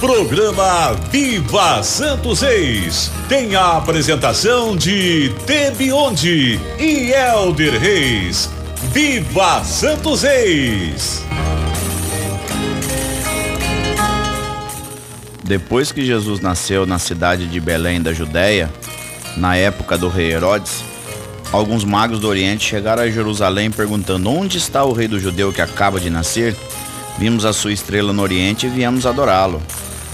Programa Viva Santos Reis tem a apresentação de Tebionde e Elder Reis. Viva Santos Reis! Depois que Jesus nasceu na cidade de Belém da Judéia, na época do rei Herodes, alguns magos do Oriente chegaram a Jerusalém perguntando: Onde está o rei do judeu que acaba de nascer? Vimos a sua estrela no Oriente e viemos adorá-lo.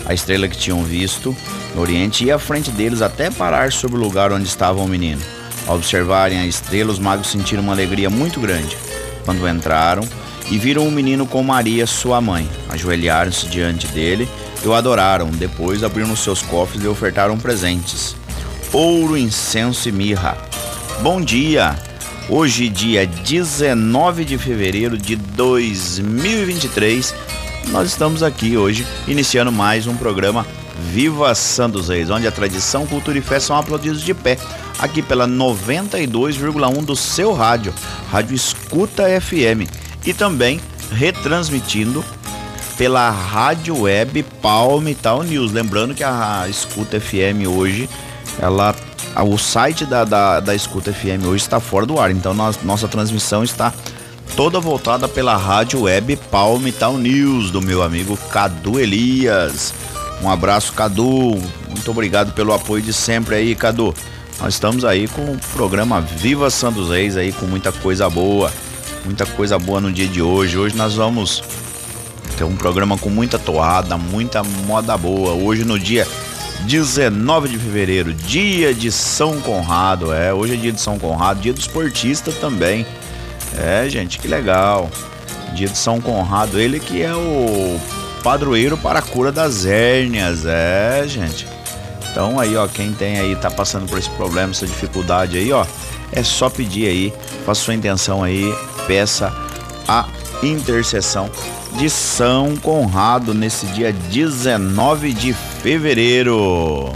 A estrela que tinham visto no Oriente ia à frente deles até parar sobre o lugar onde estava o menino. Ao observarem a estrela, os magos sentiram uma alegria muito grande. Quando entraram e viram o menino com Maria, sua mãe, ajoelharam-se diante dele e o adoraram. Depois abriram seus cofres e ofertaram presentes: ouro, incenso e mirra. Bom dia! Hoje, dia 19 de fevereiro de 2023 nós estamos aqui hoje iniciando mais um programa Viva Santos Reis, onde a tradição, cultura e fé são aplaudidos de pé, aqui pela 92,1 do seu rádio, Rádio Escuta FM, e também retransmitindo pela rádio web Palmital News. Lembrando que a Escuta FM hoje, ela o site da, da, da Escuta FM hoje está fora do ar, então nós, nossa transmissão está toda voltada pela rádio web Palmital News, do meu amigo Cadu Elias. Um abraço, Cadu. Muito obrigado pelo apoio de sempre aí, Cadu. Nós estamos aí com o programa Viva Santos Reis aí com muita coisa boa, muita coisa boa no dia de hoje. Hoje nós vamos ter um programa com muita toada, muita moda boa. Hoje no dia 19 de fevereiro, dia de São Conrado. É, hoje é dia de São Conrado, dia do esportista também. É, gente, que legal. Dia de São Conrado, ele que é o padroeiro para a cura das hérnias. É, gente. Então aí, ó, quem tem aí, tá passando por esse problema, essa dificuldade aí, ó, é só pedir aí, faça sua intenção aí, peça a intercessão de São Conrado nesse dia 19 de fevereiro.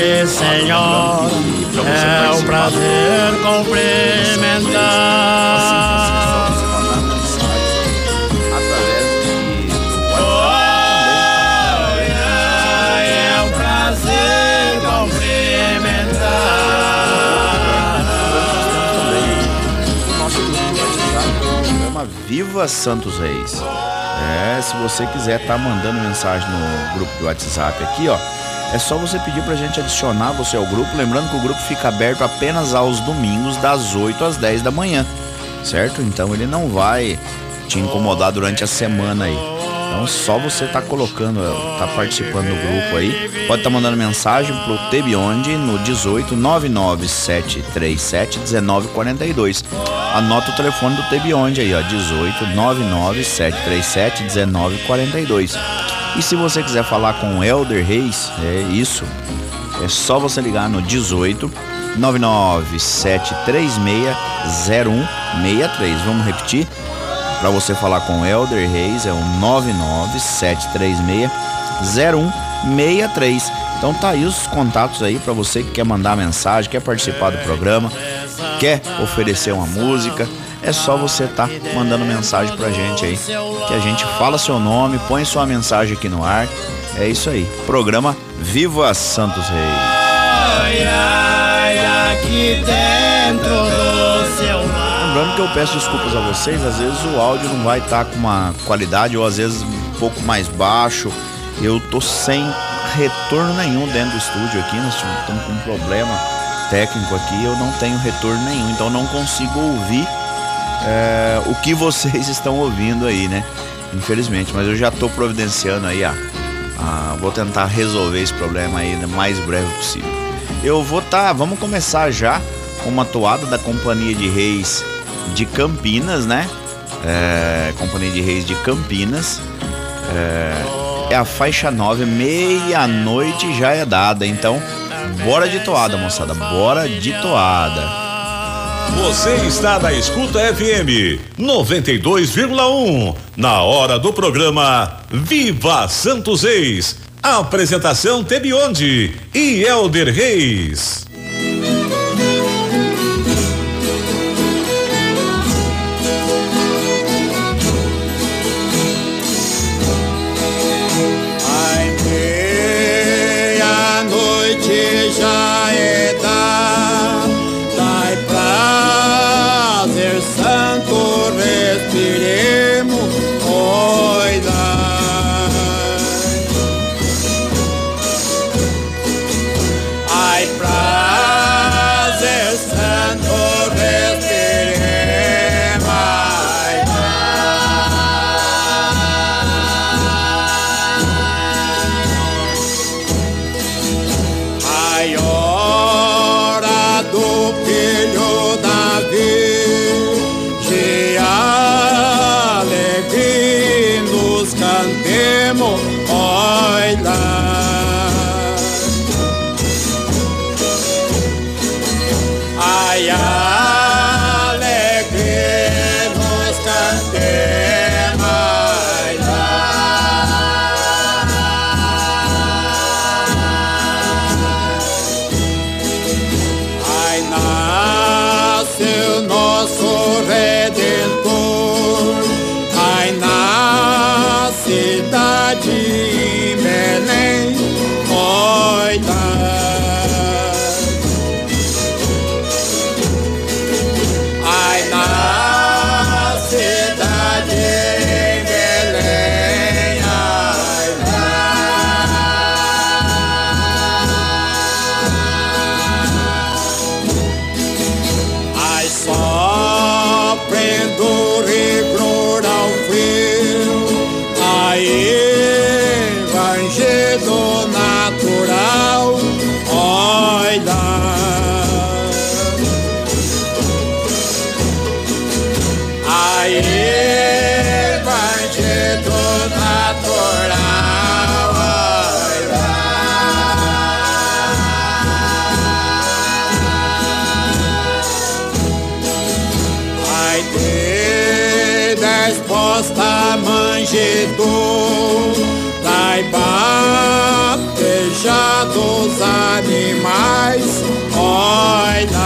Senhor, é um prazer cumprimentar. Viva Santos Reis. É, se você quiser tá mandando mensagem no grupo de WhatsApp aqui, ó. É só você pedir pra gente adicionar você ao grupo, lembrando que o grupo fica aberto apenas aos domingos das 8 às 10 da manhã, certo? Então ele não vai te incomodar durante a semana aí. Então só você tá colocando, tá participando do grupo aí. Pode estar tá mandando mensagem pro Tebionde no 18 99737 1942. Anota o telefone do Tebionde aí, ó, 18 99737 1942. E se você quiser falar com o Elder Reis, é isso. É só você ligar no 18 997360163. Vamos repetir? Para você falar com o Elder Reis é o 997360163. Então tá aí os contatos aí para você que quer mandar mensagem, quer participar do programa, quer oferecer uma música é só você tá mandando mensagem pra gente aí, que a gente fala seu nome, põe sua mensagem aqui no ar. É isso aí. Programa Viva Santos Reis. Ai, ai, aqui dentro do seu lembrando que eu peço desculpas a vocês, às vezes o áudio não vai estar tá com uma qualidade ou às vezes um pouco mais baixo. Eu tô sem retorno nenhum dentro do estúdio aqui, nós estamos com um problema técnico aqui, eu não tenho retorno nenhum, então não consigo ouvir é, o que vocês estão ouvindo aí, né? Infelizmente, mas eu já estou providenciando aí, ah, vou tentar resolver esse problema aí no mais breve possível. Eu vou tá, vamos começar já com uma toada da Companhia de Reis de Campinas, né? É, Companhia de Reis de Campinas. É, é a faixa 9, meia-noite já é dada. Então, bora de toada, moçada, bora de toada. Você está na Escuta FM 92,1. Na hora do programa Viva Santos Ex. Apresentação Tebionde e Elder Reis. inveja dos animais. Olha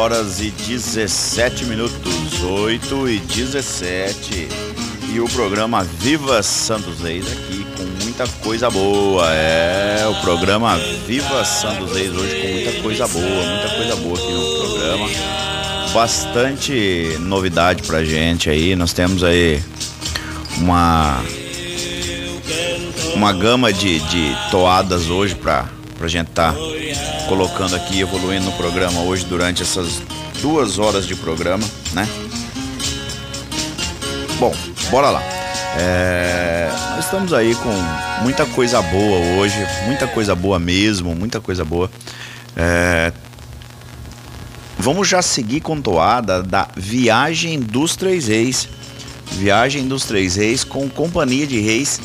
horas e 17 minutos, 8 e 17. E o programa Viva Santos Reis aqui com muita coisa boa. É, o programa Viva Santos Reis hoje com muita coisa boa, muita coisa boa aqui no programa. Bastante novidade pra gente aí. Nós temos aí uma uma gama de, de toadas hoje pra, pra gente tá colocando aqui, evoluindo no programa hoje durante essas duas horas de programa, né? Bom, bora lá. É, nós estamos aí com muita coisa boa hoje, muita coisa boa mesmo, muita coisa boa. É, vamos já seguir com toada da Viagem dos Três Reis. Viagem dos Três Reis com Companhia de Reis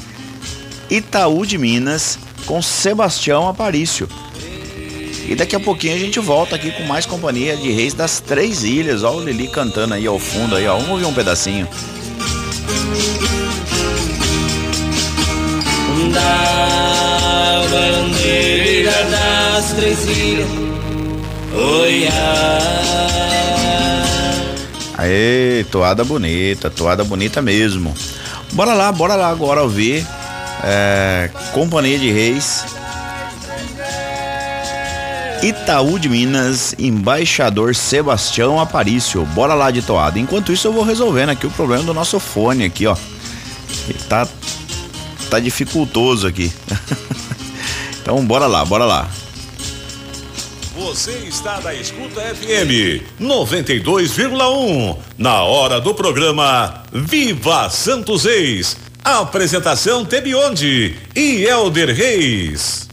Itaú de Minas com Sebastião Aparício. E daqui a pouquinho a gente volta aqui com mais companhia de Reis das Três Ilhas. Ó o Lili cantando aí ao fundo aí, ó. Vamos ouvir um pedacinho. Da bandeira das três ilhas, oi, Aê, toada bonita, toada bonita mesmo. Bora lá, bora lá agora ouvir é, Companhia de Reis Itaú de Minas, embaixador Sebastião Aparício. Bora lá de toada. Enquanto isso eu vou resolvendo aqui o problema do nosso fone aqui, ó. Tá tá dificultoso aqui. então bora lá, bora lá. Você está na Escuta FM 92,1. Na hora do programa Viva Santos Reis. Apresentação Tebionde e Elder Reis.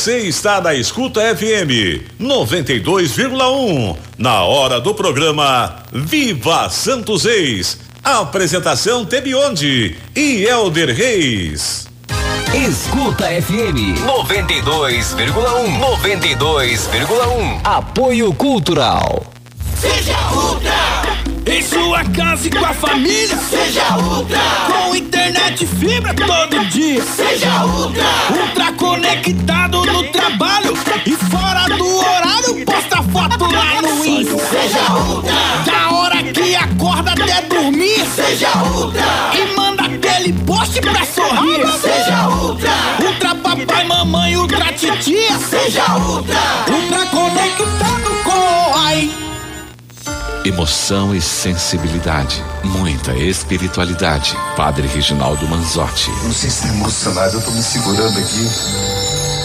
Você está na Escuta FM 92,1. Na hora do programa Viva Santos Reis. Apresentação Tebionde e Elder Reis. Escuta FM 92,1. 92,1. Apoio Cultural. Seja Ultra! Em sua casa e com a família. Seja Ultra! Com internet fibra todo dia. Seja Ultra! Ultra conectado no trabalho e fora do horário. Posta foto lá no Insta. Seja Ultra! Da hora que acorda até dormir. Seja Ultra! E manda aquele post pra sorrir. Seja Ultra! Ultra papai, mamãe, ultra titia. Seja Ultra! Ultra conectado com o AI. Emoção e sensibilidade, muita espiritualidade. Padre Reginaldo Manzotti. Não sei se tá emocionado, eu tô me segurando aqui.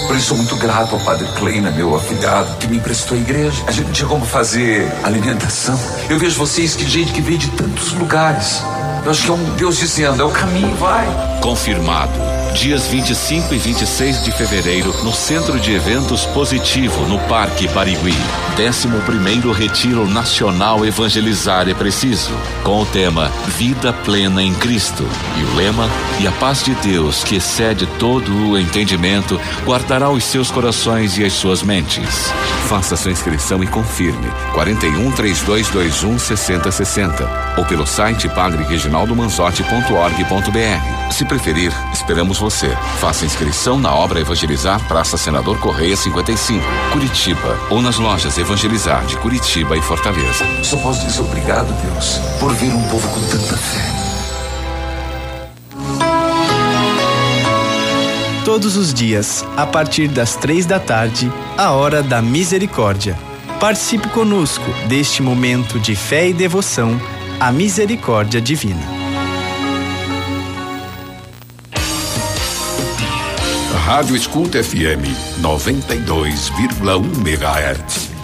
Por isso sou muito grato ao Padre Kleina, meu afilhado, que me emprestou a igreja. A gente não tinha como fazer alimentação. Eu vejo vocês que gente que veio de tantos lugares. Eu acho que é um Deus dizendo, é o caminho, vai. Confirmado. Dias 25 e 26 de fevereiro, no Centro de Eventos Positivo, no Parque Barigui. 11 Retiro Nacional Evangelizar é Preciso, com o tema Vida Plena em Cristo. E o lema: E a paz de Deus, que excede todo o entendimento, guardará os seus corações e as suas mentes. Faça sua inscrição e confirme. 41 3221 6060 ou pelo site padrereginaldomanzotti.org.br. Se preferir, esperamos você. Faça inscrição na obra Evangelizar, Praça Senador Correia 55, Curitiba, ou nas lojas Evangelizar de Curitiba e Fortaleza. Só posso dizer obrigado, Deus, por ver um povo com tanta fé. Todos os dias, a partir das três da tarde, a hora da misericórdia. Participe conosco deste momento de fé e devoção à misericórdia divina. Rádio Escuta FM 92,1 MHz.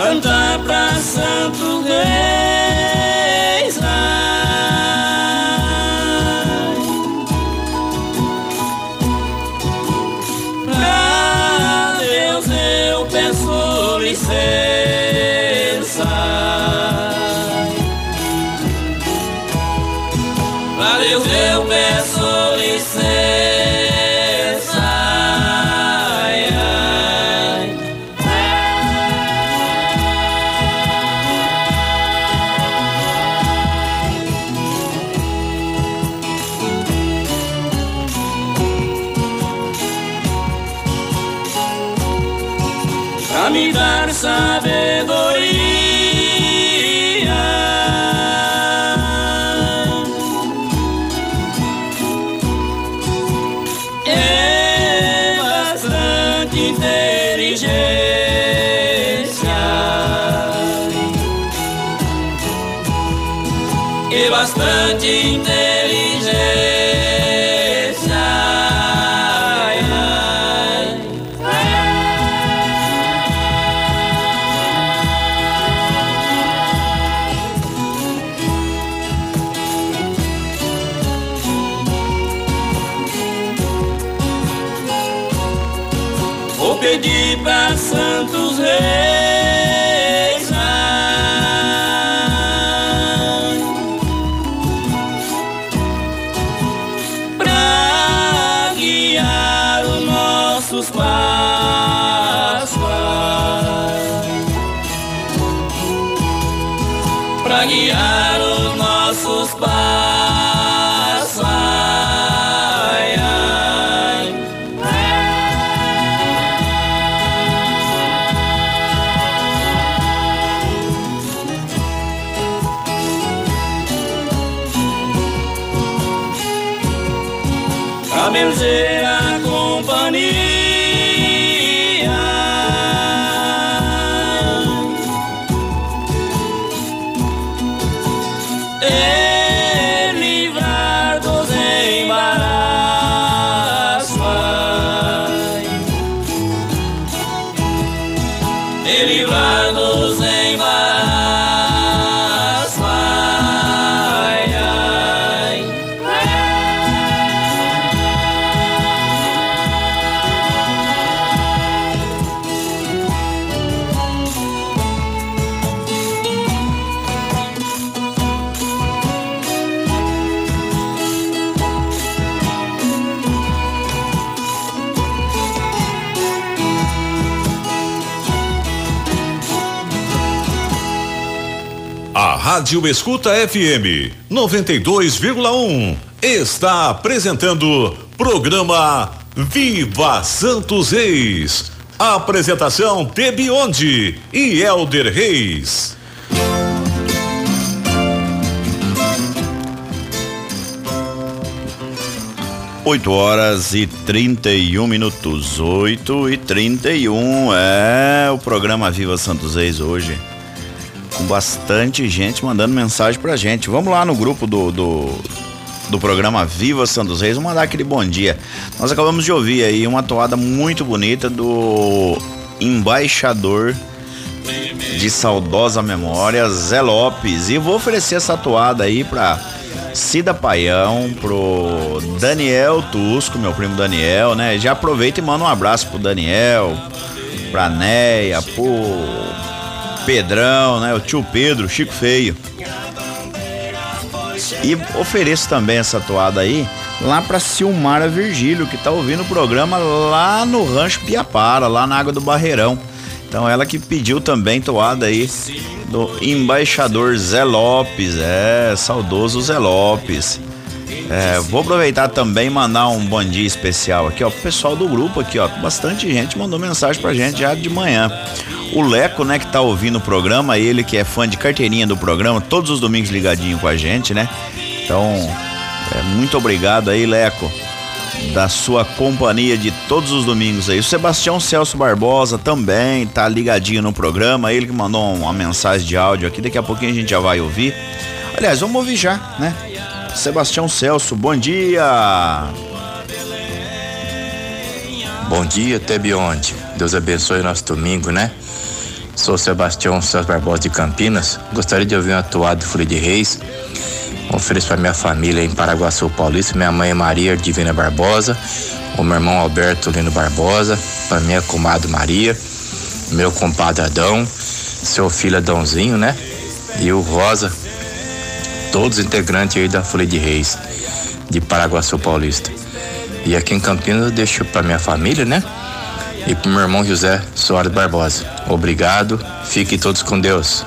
Cantar pra Santo Reis. Rádio Escuta FM 92,1 está apresentando programa Viva Santos Reis. Apresentação Tebionde e Elder Reis. Oito horas e 31 minutos. 8 e 31 é o programa Viva Santos Reis hoje. Com bastante gente mandando mensagem pra gente. Vamos lá no grupo do, do, do programa Viva Santos Reis. Vamos mandar aquele bom dia. Nós acabamos de ouvir aí uma toada muito bonita do embaixador de saudosa memória, Zé Lopes. E vou oferecer essa toada aí pra Cida Paião, pro Daniel Tusco, meu primo Daniel, né? Já aproveita e manda um abraço pro Daniel, pra Neia, pro Pedrão, né? O tio Pedro, Chico Feio. E ofereço também essa toada aí lá pra Silmara Virgílio, que tá ouvindo o programa lá no Rancho Piapara, lá na Água do Barreirão. Então ela que pediu também toada aí do embaixador Zé Lopes, é, saudoso Zé Lopes. É, vou aproveitar também e mandar um bom dia especial aqui, ó, pro pessoal do grupo aqui, ó. Bastante gente mandou mensagem pra gente já de manhã. O Leco, né, que tá ouvindo o programa, ele que é fã de carteirinha do programa, todos os domingos ligadinho com a gente, né? Então, é, muito obrigado aí, Leco, da sua companhia de todos os domingos aí. O Sebastião Celso Barbosa também tá ligadinho no programa, ele que mandou uma mensagem de áudio aqui, daqui a pouquinho a gente já vai ouvir. Aliás, vamos ouvir já, né? Sebastião Celso, bom dia! Bom dia, Tebionde. Deus abençoe nosso domingo, né? Sou Sebastião Celso Barbosa de Campinas. Gostaria de ouvir uma toada de Folha de Reis. Ofereço para minha família em Paraguaçu Paulista, minha mãe Maria Divina Barbosa, o meu irmão Alberto Lino Barbosa, para minha comadre Maria, meu compadre Adão, seu filho Adãozinho, né? E o Rosa, todos integrantes aí da Folha de Reis, de Paraguaçu Paulista. E aqui em Campinas eu deixo para minha família, né? E pro meu irmão José Soares Barbosa. Obrigado, fiquem todos com Deus.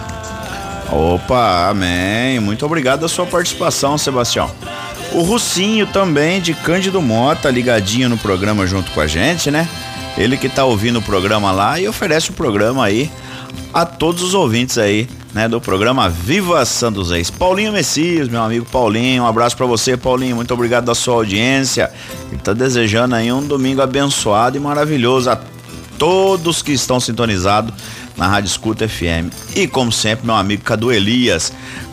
Opa, amém. Muito obrigado da sua participação, Sebastião. O Russinho também, de Cândido Mota, ligadinho no programa junto com a gente, né? Ele que tá ouvindo o programa lá e oferece o programa aí a todos os ouvintes aí, né, do programa Viva Santos Reis. Paulinho Messias, meu amigo Paulinho, um abraço para você, Paulinho. Muito obrigado da sua audiência. Ele tá desejando aí um domingo abençoado e maravilhoso a todos que estão sintonizados na Rádio Escuta FM. E como sempre, meu amigo Cadu Elias,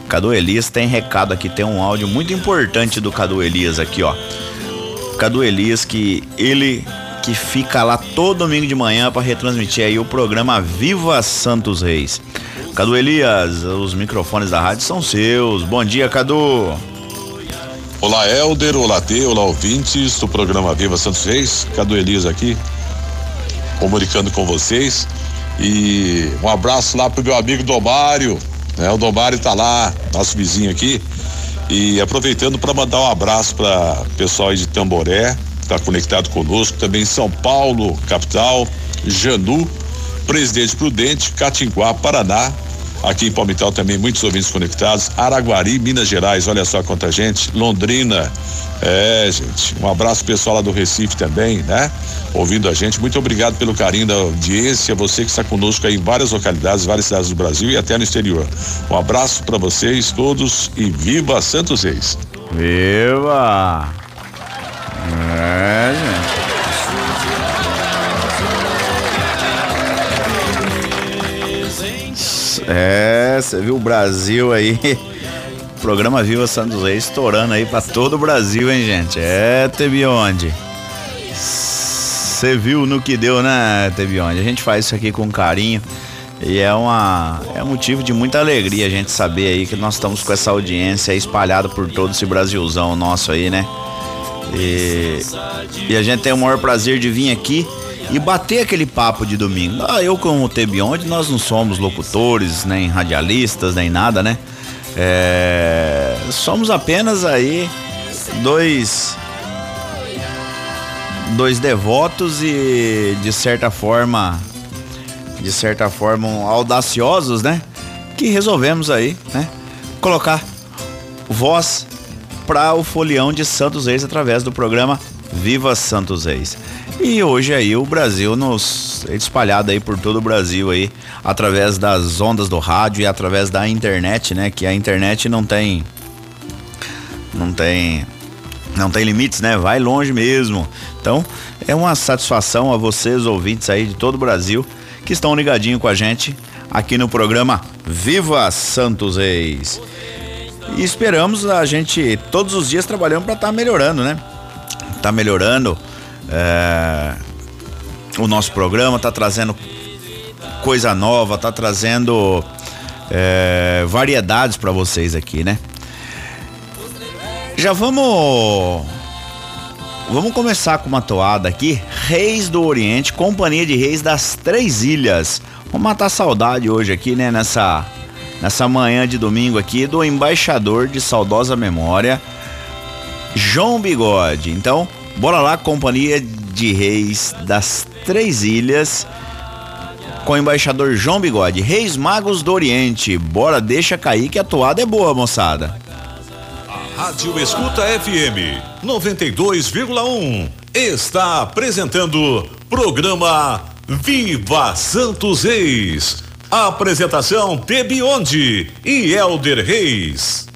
Cadu Elias tem recado aqui, tem um áudio muito importante do Cadu Elias aqui, ó. Cadu Elias que ele que fica lá todo domingo de manhã para retransmitir aí o programa Viva Santos Reis. Cadu Elias, os microfones da rádio são seus. Bom dia, Cadu. Olá, Helder, olá, T, olá, ouvintes do programa Viva Santos Reis. Cadu Elias aqui, comunicando com vocês. E um abraço lá pro meu amigo Domário, né? O Domário tá lá, nosso vizinho aqui. E aproveitando para mandar um abraço para pessoal aí de Tamboré, tá conectado conosco, também São Paulo, capital, Janu, Presidente Prudente, Catinguá, Paraná, aqui em Palmital também muitos ouvintes conectados, Araguari, Minas Gerais, olha só quanta gente, Londrina, é, gente, um abraço pessoal lá do Recife também, né? Ouvindo a gente, muito obrigado pelo carinho da audiência, você que está conosco aí em várias localidades, várias cidades do Brasil e até no exterior. Um abraço para vocês todos e viva Santos Reis. Viva! É, gente. É, você viu o Brasil aí. Programa Viva Santos Reis estourando aí pra todo o Brasil, hein, gente? É, teve onde? Você viu no que deu, né, teve onde? A gente faz isso aqui com carinho. E é uma é motivo de muita alegria a gente saber aí que nós estamos com essa audiência espalhada por todo esse Brasilzão nosso aí, né? E, e a gente tem o maior prazer de vir aqui e bater aquele papo de domingo. Ah, eu como o Tebionde, nós não somos locutores, nem radialistas, nem nada, né? É, somos apenas aí dois dois devotos e de certa forma de certa forma audaciosos, né? Que resolvemos aí, né? Colocar voz para o folião de Santos Reis através do programa Viva Santos Reis. E hoje aí o Brasil nos espalhado aí por todo o Brasil aí através das ondas do rádio e através da internet, né? Que a internet não tem não tem não tem limites, né? Vai longe mesmo. Então, é uma satisfação a vocês ouvintes aí de todo o Brasil que estão ligadinho com a gente aqui no programa Viva Santos Reis. E esperamos a gente todos os dias trabalhando para estar tá melhorando, né? Tá melhorando é, o nosso programa, tá trazendo coisa nova, tá trazendo é, variedades para vocês aqui, né? Já vamos Vamos começar com uma toada aqui. Reis do Oriente, Companhia de Reis das Três Ilhas. Vamos matar saudade hoje aqui, né? Nessa, nessa manhã de domingo aqui do embaixador de saudosa memória, João Bigode. Então, bora lá, Companhia de Reis das Três Ilhas com o embaixador João Bigode. Reis Magos do Oriente. Bora, deixa cair que a toada é boa, moçada. Rádio Escuta FM 92,1 está apresentando programa Viva Santos Reis. Apresentação Tebionde e Elder Reis.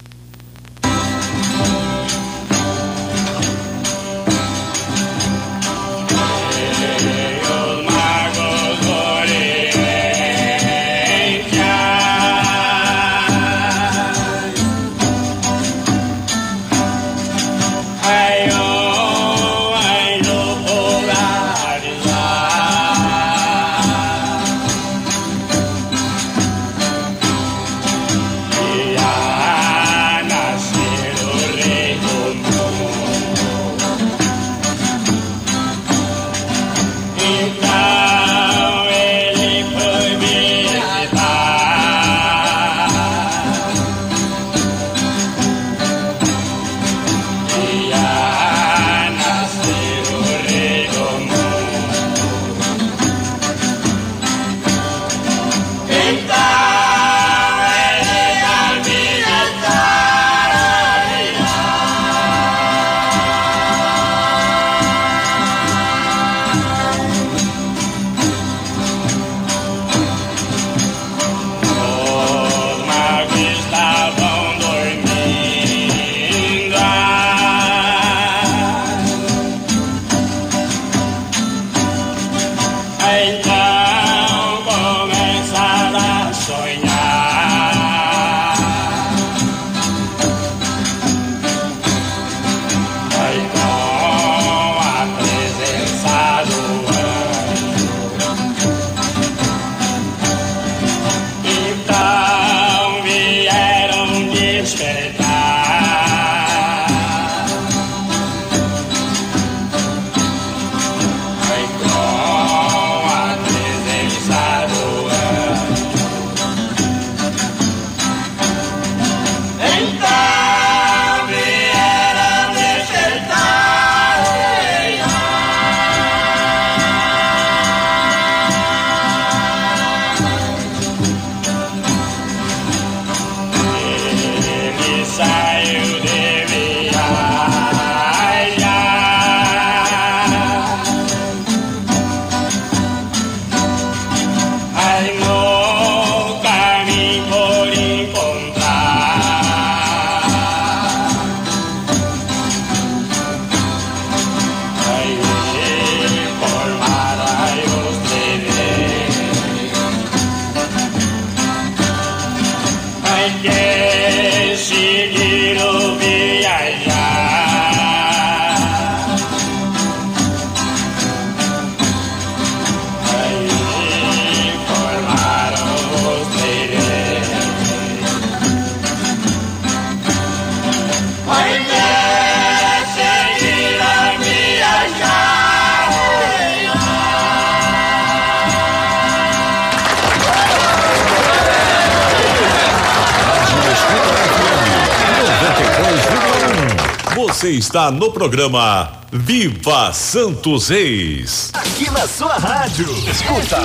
Está no programa Viva Santos Reis. Aqui na sua rádio. Escuta.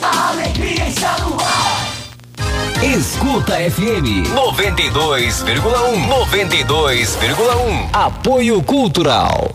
A alegria está no ar. Escuta FM 92,1. 92,1. Apoio Cultural.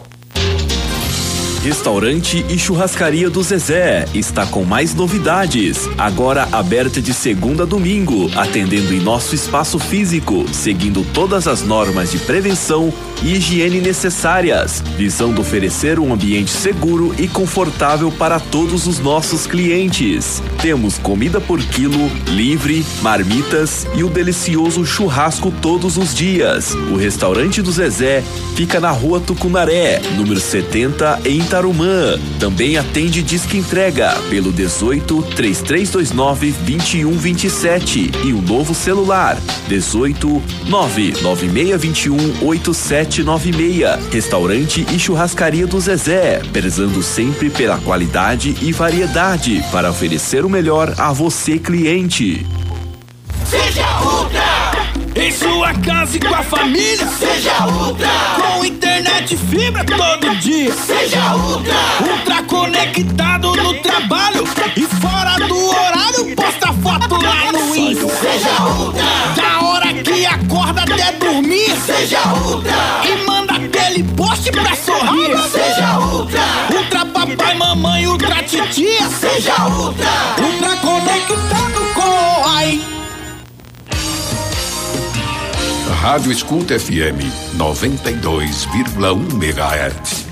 Restaurante e Churrascaria do Zezé está com mais novidades. Agora aberta de segunda a domingo, atendendo em nosso espaço físico, seguindo todas as normas de prevenção e higiene necessárias, visando oferecer um ambiente seguro e confortável para todos os nossos clientes. Temos comida por quilo, livre, marmitas e o delicioso churrasco todos os dias. O restaurante do Zezé fica na rua Tucunaré, número 70, em Tarumã. Também atende disque entrega pelo 18 3329 2127 e o novo celular 18 99621 8796. Restaurante e churrascaria do Zezé, prezando sempre pela qualidade e variedade para oferecer o melhor a você cliente. Seja Ultra. Em sua casa e com a família. Seja Ultra. Com internet e fibra todo dia. Seja Ultra. Ultra conectado no trabalho e fora do horário. Posta foto lá no Insta. Seja Ultra. Da hora que acorda até dormir. Seja Ultra. E manda aquele post pra sorrir. Seja Ultra. Ultra papai, mamãe, ultra titia. Seja Ultra. Rádio Escuta FM 92,1 MHz.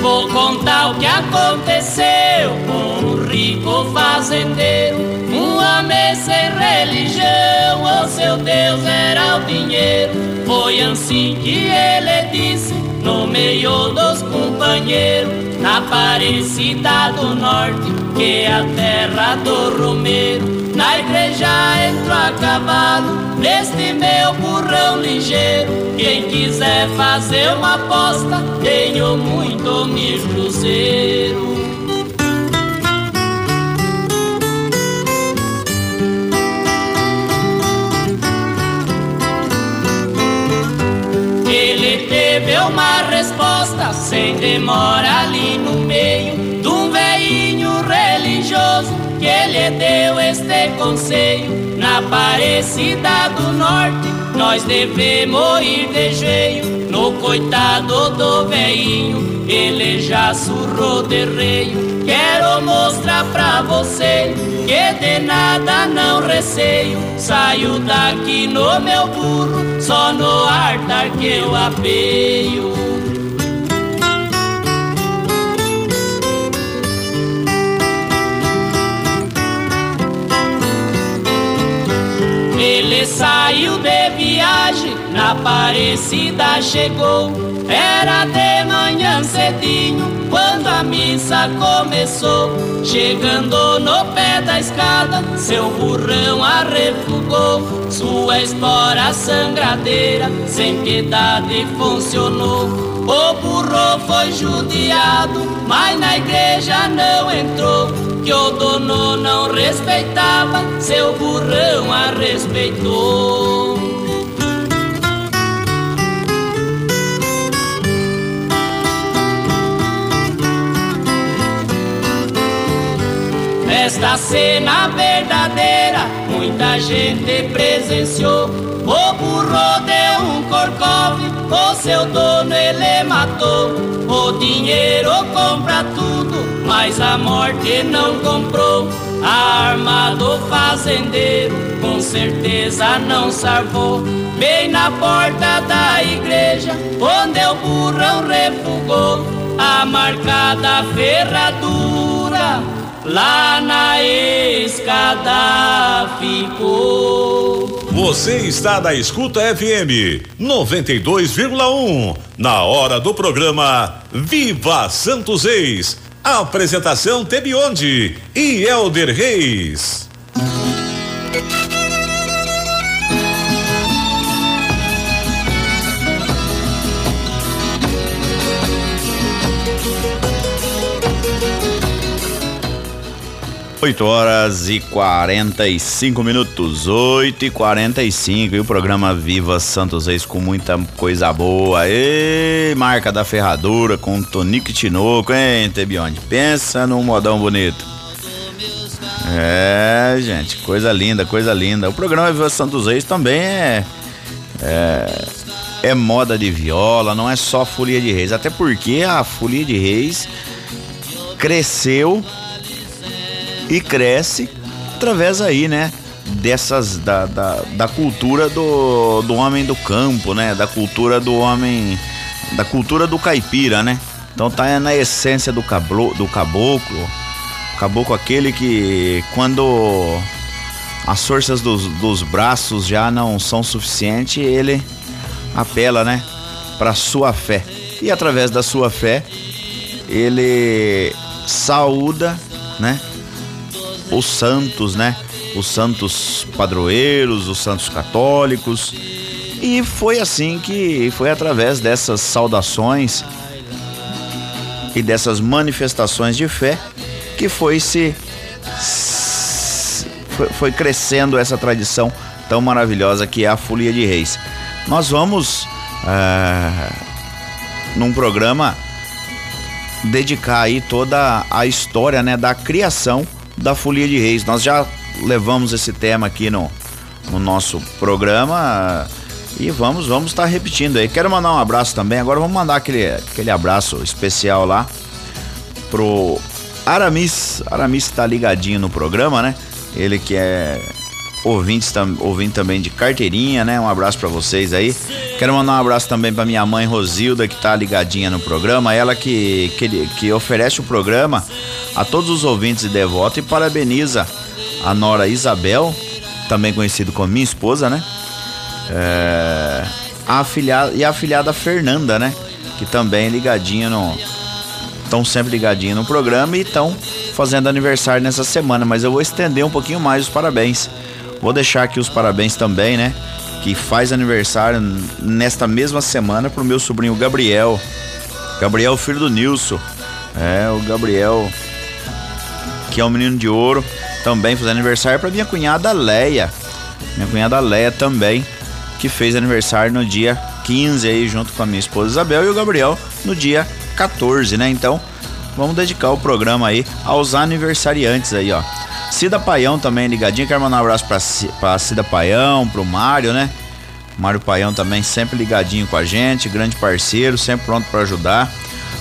Vou contar o que aconteceu com um rico fazendeiro. Um homem sem religião, o seu Deus era o dinheiro. Foi assim que ele disse no meio dos companheiros, na Aparecida do Norte, que é a terra do Romeiro. Na igreja entro a cavalo, neste meu burrão ligeiro. Quem quiser fazer uma aposta, tenho muito mil cruzeiro. Teve uma resposta sem demora ali no meio de um velhinho religioso que lhe deu este conselho. Na Aparecida do Norte, nós devemos ir de jeito. No coitado do velhinho, ele já surrou de reio. Quero mostrar pra você que de nada não receio. Saio daqui no meu burro, só no altar que eu apeio. Saiu de viagem, na Aparecida chegou. Era de manhã cedinho, quando a missa começou. Chegando no pé da escada, seu burrão arrefugou. Sua espora sangradeira, sem piedade funcionou. O burro foi judiado, mas na igreja não entrou. Que o dono não respeitava, seu burrão a respeitou. Esta cena verdadeira, muita gente presenciou. O burro deu o seu dono ele matou. O dinheiro compra tudo, mas a morte não comprou. A arma do fazendeiro com certeza não salvou. Bem na porta da igreja, onde o burrão refugou, a marcada ferradura lá na escada ficou. Você está na Escuta FM 92,1. Na hora do programa Viva Santos Reis. Apresentação Tebionde e Elder Reis. 8 horas e 45 minutos, 8 e 45 e o programa Viva Santos Reis com muita coisa boa. E marca da ferradura com Tonique Tinoco, hein, Tebionde? Pensa num modão bonito. É, gente, coisa linda, coisa linda. O programa Viva Santos Reis também é, é, é moda de viola, não é só folia de reis, até porque a folia de reis cresceu e cresce através aí, né? Dessas da, da, da, cultura do, do homem do campo, né? Da cultura do homem. Da cultura do caipira, né? Então tá na essência do, cablo, do caboclo. Caboclo aquele que quando as forças dos, dos braços já não são suficientes, ele apela, né? Pra sua fé. E através da sua fé, ele saúda, né? Os santos, né? Os santos padroeiros, os santos católicos. E foi assim que foi através dessas saudações e dessas manifestações de fé que foi se foi, crescendo essa tradição tão maravilhosa que é a Folia de Reis. Nós vamos é, num programa dedicar aí toda a história né, da criação da Folia de Reis. Nós já levamos esse tema aqui no, no nosso programa e vamos vamos estar tá repetindo aí. Quero mandar um abraço também. Agora vamos mandar aquele, aquele abraço especial lá pro Aramis. Aramis está ligadinho no programa, né? Ele que é ouvinte, ouvinte também de carteirinha, né? Um abraço para vocês aí. Quero mandar um abraço também para minha mãe Rosilda, que tá ligadinha no programa. Ela que, que, que oferece o programa a todos os ouvintes e devotos e parabeniza a Nora Isabel, também conhecido como minha esposa, né? É, a afilhada, e a afilhada Fernanda, né? Que também ligadinha no. Estão sempre ligadinha no programa e estão fazendo aniversário nessa semana, mas eu vou estender um pouquinho mais os parabéns. Vou deixar aqui os parabéns também, né? Que faz aniversário nesta mesma semana pro meu sobrinho Gabriel. Gabriel, filho do Nilson. É, o Gabriel que é o menino de ouro, também fazendo aniversário para minha cunhada Leia. Minha cunhada Leia também, que fez aniversário no dia 15 aí, junto com a minha esposa Isabel e o Gabriel no dia 14, né? Então, vamos dedicar o programa aí aos aniversariantes aí, ó. Cida Paião também ligadinho, quero mandar um abraço pra, pra Cida Paião, pro Mário, né? Mário Paião também sempre ligadinho com a gente, grande parceiro, sempre pronto para ajudar.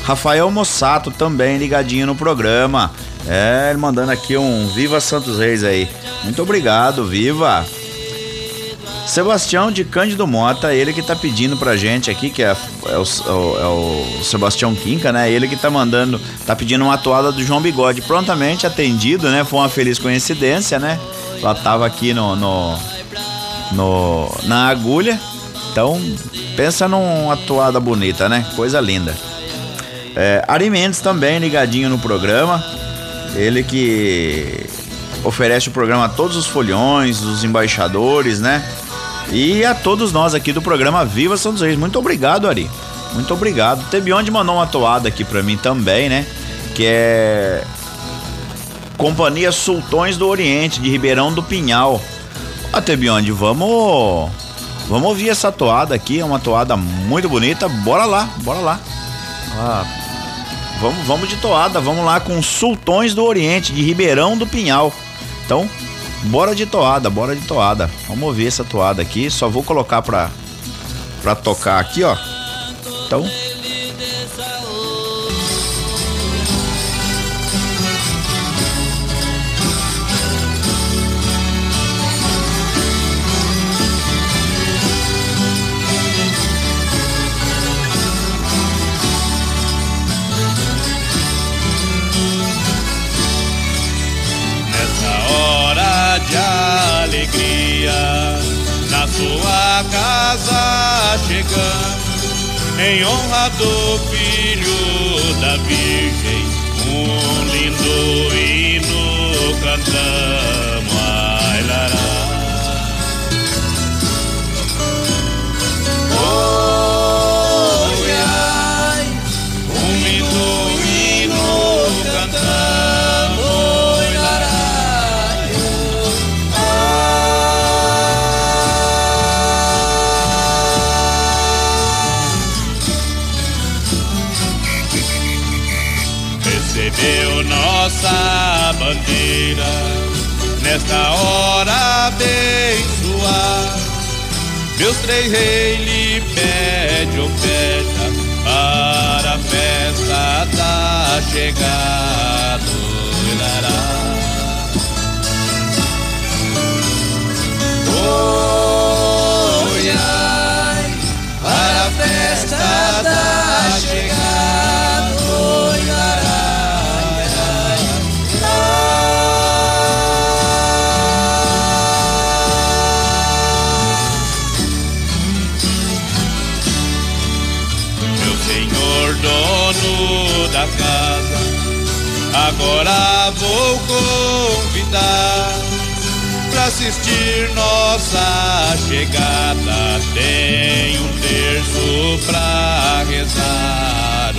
Rafael Mossato também ligadinho no programa. É, ele mandando aqui um Viva Santos Reis aí. Muito obrigado, Viva! Sebastião de Cândido Mota, ele que tá pedindo pra gente aqui, que é, é, o, é o, Sebastião Quinca, né? Ele que tá mandando, tá pedindo uma toada do João Bigode. Prontamente atendido, né? Foi uma feliz coincidência, né? Ela tava aqui no, no, no na agulha. Então, pensa numa toada bonita, né? Coisa linda. É, Ari Mendes também ligadinho no programa. Ele que oferece o programa a todos os folhões, os embaixadores, né? E a todos nós aqui do programa Viva São Reis. Muito obrigado, Ari. Muito obrigado. Teve onde mandou uma toada aqui para mim também, né? Que é Companhia Sultões do Oriente, de Ribeirão do Pinhal. Ó, Tebionde, vamos. Vamos ouvir essa toada aqui, é uma toada muito bonita. Bora lá, bora lá. Ah, Vamos, vamos de toada, vamos lá com Sultões do Oriente, de Ribeirão do Pinhal. Então, bora de toada, bora de toada. Vamos ouvir essa toada aqui, só vou colocar pra, pra tocar aqui, ó. Então, casa chegando em honra do filho da Virgem, um lindo hino cantamos, nesta hora abençoar. Meus três reis lhe pede oferta para a festa da chegada. Lará. Oi, agora vou convidar para assistir nossa chegada. Tem um terço pra rezar.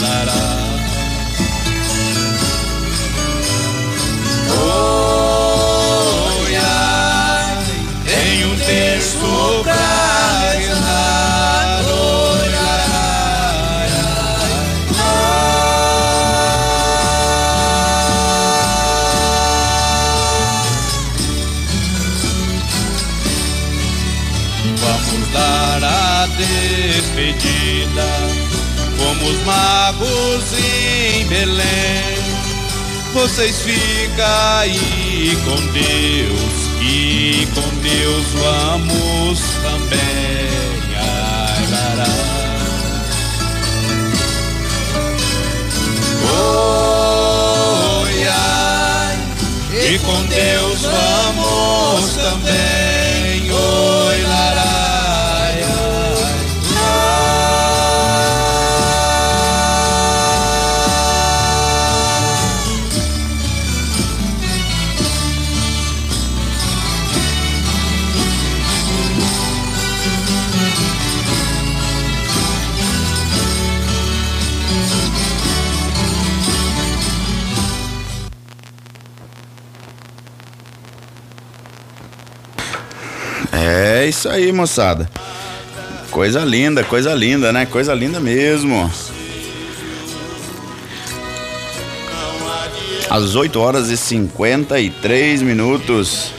Lará. Despedida como os magos em Belém. Vocês ficam aí com Deus e com Deus vamos também. Ai, lará. Oi, ai, e com Deus vamos também. É isso aí, moçada. Coisa linda, coisa linda, né? Coisa linda mesmo. Às 8 horas e 53 minutos.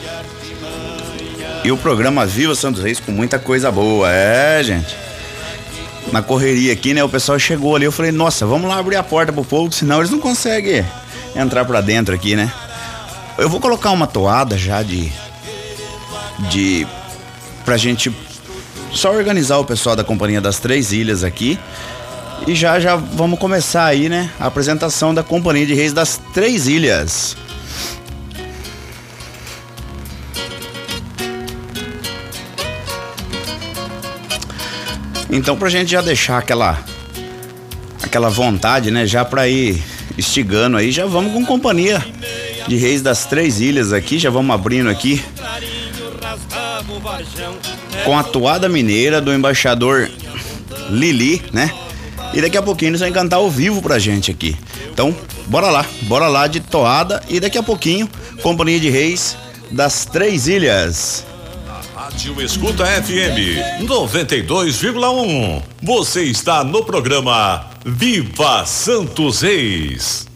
E o programa Viva Santos Reis com muita coisa boa, é, gente. Na correria aqui, né? O pessoal chegou ali. Eu falei, nossa, vamos lá abrir a porta pro povo, senão eles não conseguem entrar pra dentro aqui, né? Eu vou colocar uma toada já de. de. Pra gente só organizar o pessoal da Companhia das Três Ilhas aqui. E já já vamos começar aí, né? A apresentação da Companhia de Reis das Três Ilhas. Então, pra gente já deixar aquela aquela vontade, né, já pra ir estigando aí, já vamos com companhia de Reis das Três Ilhas aqui, já vamos abrindo aqui com a toada mineira do embaixador Lili, né? E daqui a pouquinho eles vão cantar ao vivo pra gente aqui. Então, bora lá, bora lá de toada e daqui a pouquinho, Companhia de Reis das Três Ilhas. Rádio Escuta FM 92,1. Você está no programa Viva Santos Reis.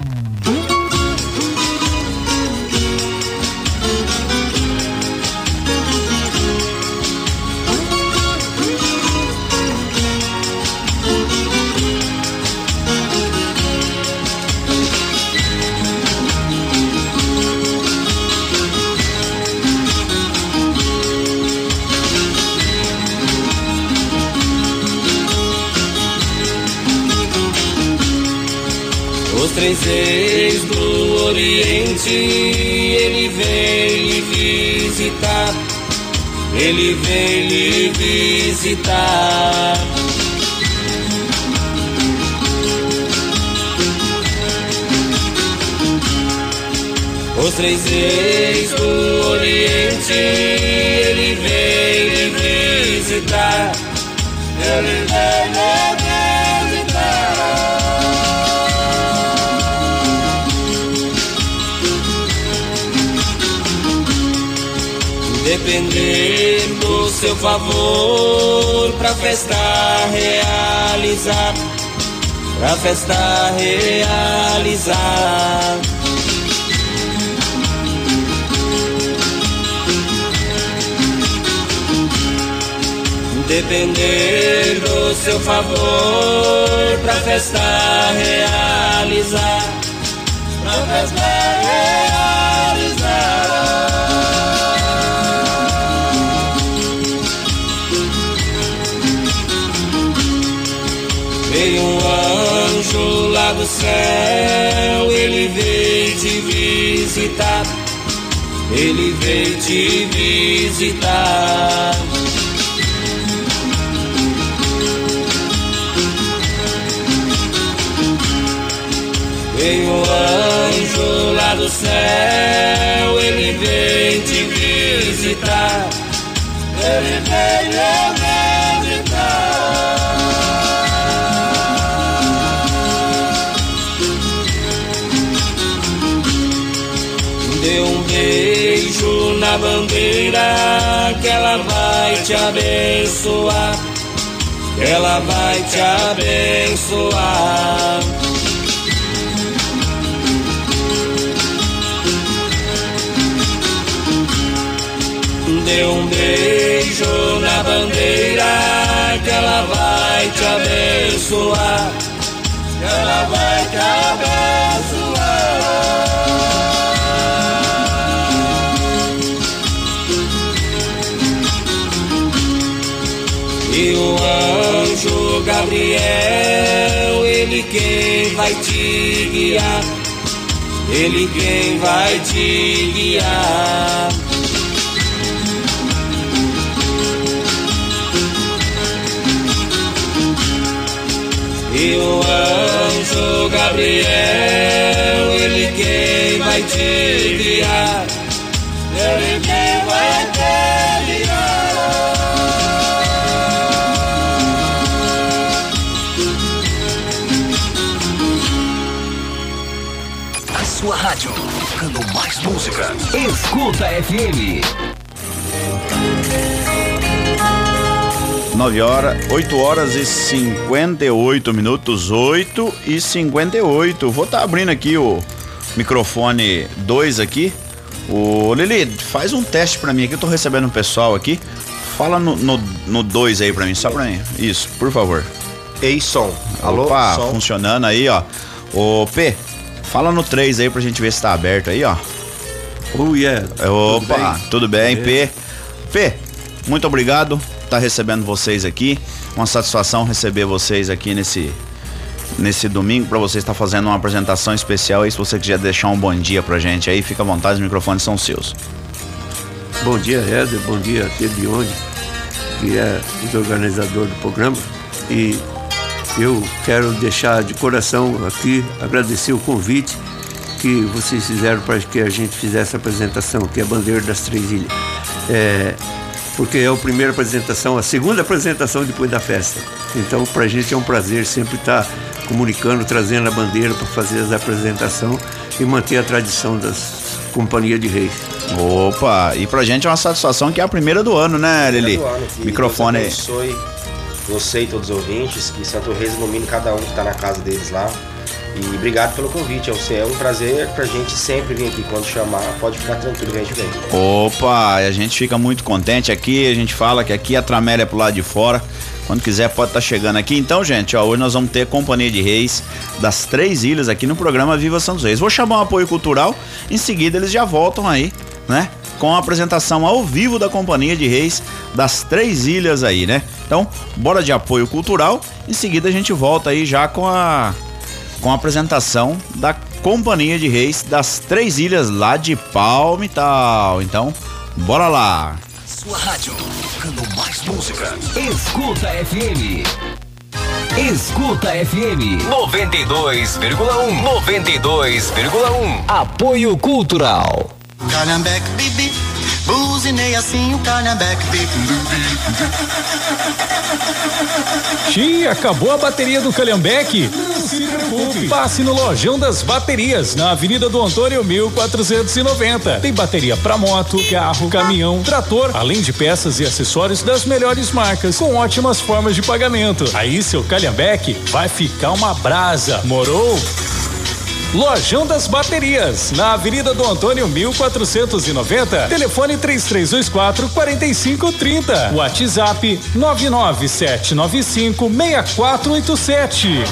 Três reis do Oriente ele veio visitar. ele vem lhe visitar. Os três reis do Oriente, ele vem lhe visitar. Ele vem lhe Depender do seu favor pra festa realizar, pra festa realizar. Depender do seu favor pra festa realizar, pra festa realizar. Céu, ele veio te visitar, ele veio te visitar. Veio um anjo lá do céu, ele vem te visitar. Ele vem abençoar. Ela vai te abençoar. Dê um beijo Gabriel, ele quem vai te guiar. Ele quem vai te guiar. E o anjo Gabriel, ele quem vai te guiar, tocando mais música. Escuta FM. 9 horas, 8 horas e 58 minutos, 8 e 58. Vou estar tá abrindo aqui o microfone 2 aqui. O Lili, faz um teste para mim aqui, eu tô recebendo um pessoal aqui. Fala no 2 aí para mim, só para mim. Isso, por favor. Ei, som. Alô, Opa, som. funcionando aí, ó. Ô, P, fala no 3 aí pra gente ver se tá aberto aí, ó. Oh, yeah. Opa, tudo bem, tudo bem? P? P, muito obrigado tá recebendo vocês aqui. Uma satisfação receber vocês aqui nesse nesse domingo para você estar fazendo uma apresentação especial aí. Se você quiser deixar um bom dia pra gente aí, fica à vontade, os microfones são seus. Bom dia, Éder. Bom dia, Tebione, que é o organizador do programa. E eu quero deixar de coração aqui, agradecer o convite que vocês fizeram para que a gente fizesse a apresentação, que é a Bandeira das Três Ilhas. É, porque é a primeira apresentação, a segunda apresentação depois da festa. Então, para a gente é um prazer sempre estar comunicando, trazendo a bandeira para fazer as apresentação e manter a tradição das companhias de reis. Opa, e pra gente é uma satisfação que é a primeira do ano, né, Lili? Do ano, que Microfone aí. Deus abençoe você e todos os ouvintes, que Santo Reis ilumine cada um que está na casa deles lá. E obrigado pelo convite, é um prazer pra gente sempre vir aqui. Quando chamar, pode ficar tranquilo que a gente vem. Opa, a gente fica muito contente aqui, a gente fala que aqui a Tramélia é pro lado de fora. Quando quiser pode estar tá chegando aqui. Então, gente, ó, hoje nós vamos ter Companhia de Reis das Três Ilhas aqui no programa Viva Santos Reis. Vou chamar um apoio cultural, em seguida eles já voltam aí, né? Com a apresentação ao vivo da Companhia de Reis das Três Ilhas aí, né? Então, bora de apoio cultural. Em seguida a gente volta aí já com a com a apresentação da Companhia de Reis das Três Ilhas lá de Palmital. Então, bora lá. Sua rádio, tocando mais música. Escuta FM. Escuta FM 92,1. 92,1. Apoio Cultural. Calhambeque, bibi, buzinei assim o calhambeque, bibi. Xi, acabou a bateria do Calhambeque? Se. Passe no Lojão das Baterias, na Avenida do Antônio 1490. Tem bateria para moto, carro, caminhão, trator, além de peças e acessórios das melhores marcas, com ótimas formas de pagamento. Aí seu Calhambeque vai ficar uma brasa. Morou? Lojão das Baterias, na Avenida do Antônio 1490, telefone 3324 4530, WhatsApp 99795 6487.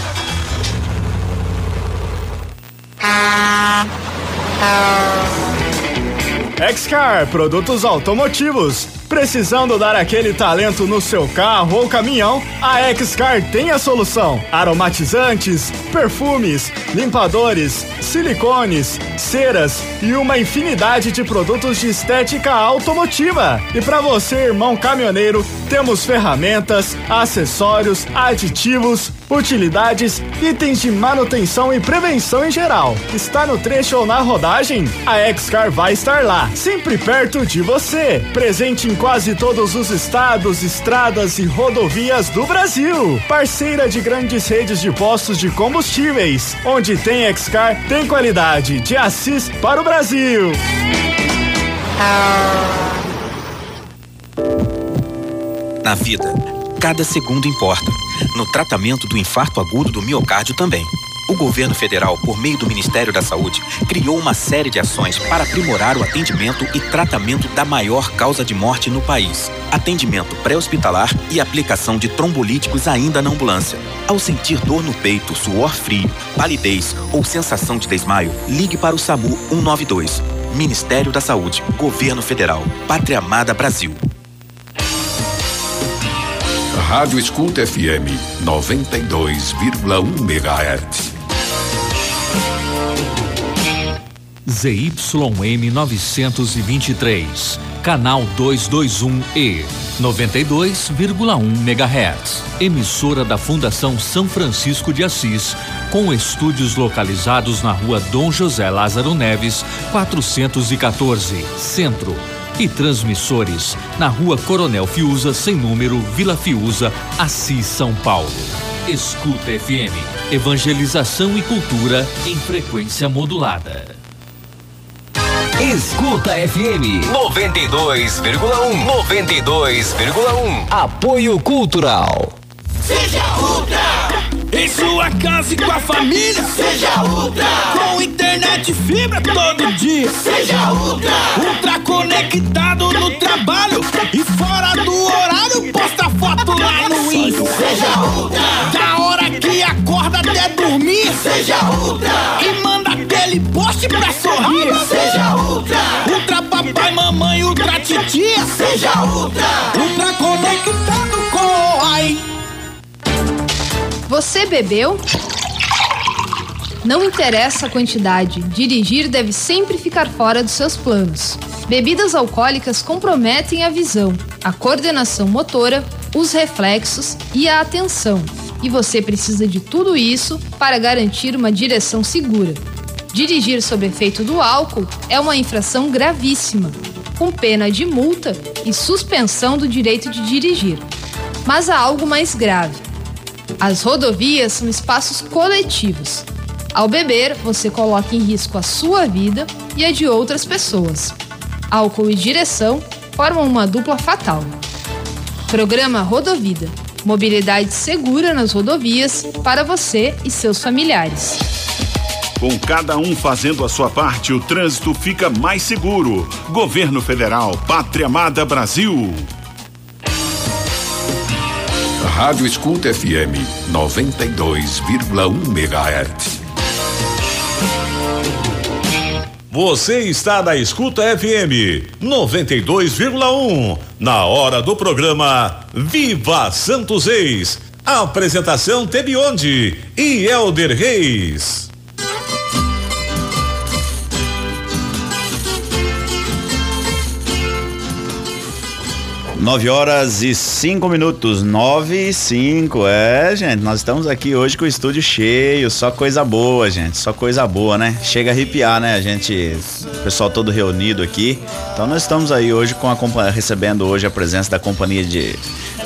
Excar Produtos Automotivos. Precisando dar aquele talento no seu carro ou caminhão? A Excar tem a solução. Aromatizantes, perfumes, limpadores, silicones, ceras e uma infinidade de produtos de estética automotiva. E para você, irmão caminhoneiro, temos ferramentas, acessórios, aditivos, utilidades, itens de manutenção e prevenção em geral. Está no trecho ou na rodagem? A Excar vai estar lá, sempre perto de você. Presente em quase todos os estados, estradas e rodovias do Brasil. Parceira de grandes redes de postos de combustíveis. Onde tem Excar, tem qualidade. De Assis para o Brasil. Na vida, cada segundo importa. No tratamento do infarto agudo do miocárdio também. O governo federal, por meio do Ministério da Saúde, criou uma série de ações para aprimorar o atendimento e tratamento da maior causa de morte no país: atendimento pré-hospitalar e aplicação de trombolíticos ainda na ambulância. Ao sentir dor no peito, suor frio, palidez ou sensação de desmaio, ligue para o SAMU 192. Ministério da Saúde, Governo Federal, Pátria Amada Brasil. Rádio Escuta FM 92,1 MHz. ZYM 923, canal 221E, 92,1 MHz. Emissora da Fundação São Francisco de Assis, com estúdios localizados na rua Dom José Lázaro Neves, 414, Centro. E transmissores na rua Coronel Fiuza, sem número, Vila Fiuza, Assis, São Paulo. Escuta FM, evangelização e cultura em frequência modulada. Escuta FM 92,1. 92,1. Apoio Cultural. Seja Ultra! Em sua casa e com a família. Seja Ultra! Com internet fibra todo dia. Seja Ultra! Ultra conectado no trabalho e fora do horário. Posta foto lá no Insta. Seja Ultra! Da hora que acorda até dormir. Seja Ultra! E manda aquele post pra sorrir. Seja Ultra! Ultra papai, mamãe, ultra titia. Seja Ultra! Ultra conectado com ai. Você bebeu? Não interessa a quantidade, dirigir deve sempre ficar fora dos seus planos. Bebidas alcoólicas comprometem a visão, a coordenação motora, os reflexos e a atenção. E você precisa de tudo isso para garantir uma direção segura. Dirigir sob efeito do álcool é uma infração gravíssima, com pena de multa e suspensão do direito de dirigir. Mas há algo mais grave. As rodovias são espaços coletivos. Ao beber, você coloca em risco a sua vida e a de outras pessoas. Álcool e direção formam uma dupla fatal. Programa Rodovida. Mobilidade segura nas rodovias para você e seus familiares. Com cada um fazendo a sua parte, o trânsito fica mais seguro. Governo Federal, Pátria Amada Brasil. Rádio Escuta FM 92,1 MHz. Você está na Escuta FM 92,1. Na hora do programa Viva Santos Reis. Apresentação Tebionde e Elder Reis. 9 horas e 5 minutos, 9 e 5. É, gente, nós estamos aqui hoje com o estúdio cheio, só coisa boa, gente, só coisa boa, né? Chega a arrepiar, né? A gente, o pessoal todo reunido aqui. Então nós estamos aí hoje com a recebendo hoje a presença da companhia de,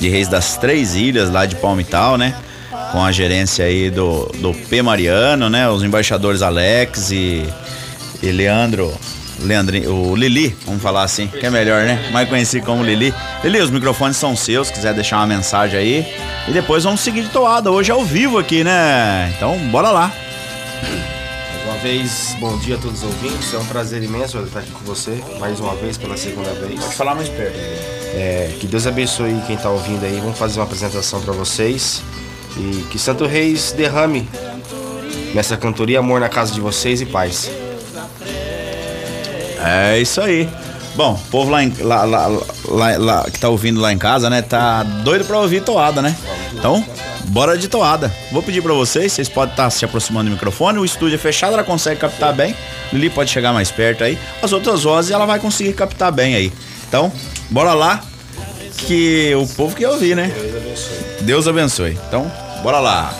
de Reis das Três Ilhas, lá de Palmital, né? Com a gerência aí do, do P. Mariano, né? Os embaixadores Alex e, e Leandro Leandrinho, o Lili, vamos falar assim, que é melhor, né? Mais conhecido como Lili. Lili, os microfones são seus, se quiser deixar uma mensagem aí. E depois vamos seguir de toada, hoje ao vivo aqui, né? Então, bora lá. Mais uma vez, bom dia a todos os ouvintes. É um prazer imenso estar aqui com você, mais uma vez, pela segunda vez. Pode falar mais perto. É, que Deus abençoe quem está ouvindo aí. Vamos fazer uma apresentação para vocês. E que Santo Reis derrame nessa cantoria amor na casa de vocês e paz. É isso aí. Bom, o povo lá, em, lá, lá, lá, lá, que tá ouvindo lá em casa, né, tá doido pra ouvir toada, né? Então, bora de toada. Vou pedir pra vocês, vocês podem estar tá se aproximando do microfone, o estúdio é fechado, ela consegue captar bem. Lili pode chegar mais perto aí. As outras vozes ela vai conseguir captar bem aí. Então, bora lá, que o povo quer ouvir, né? Deus abençoe. Então, bora lá.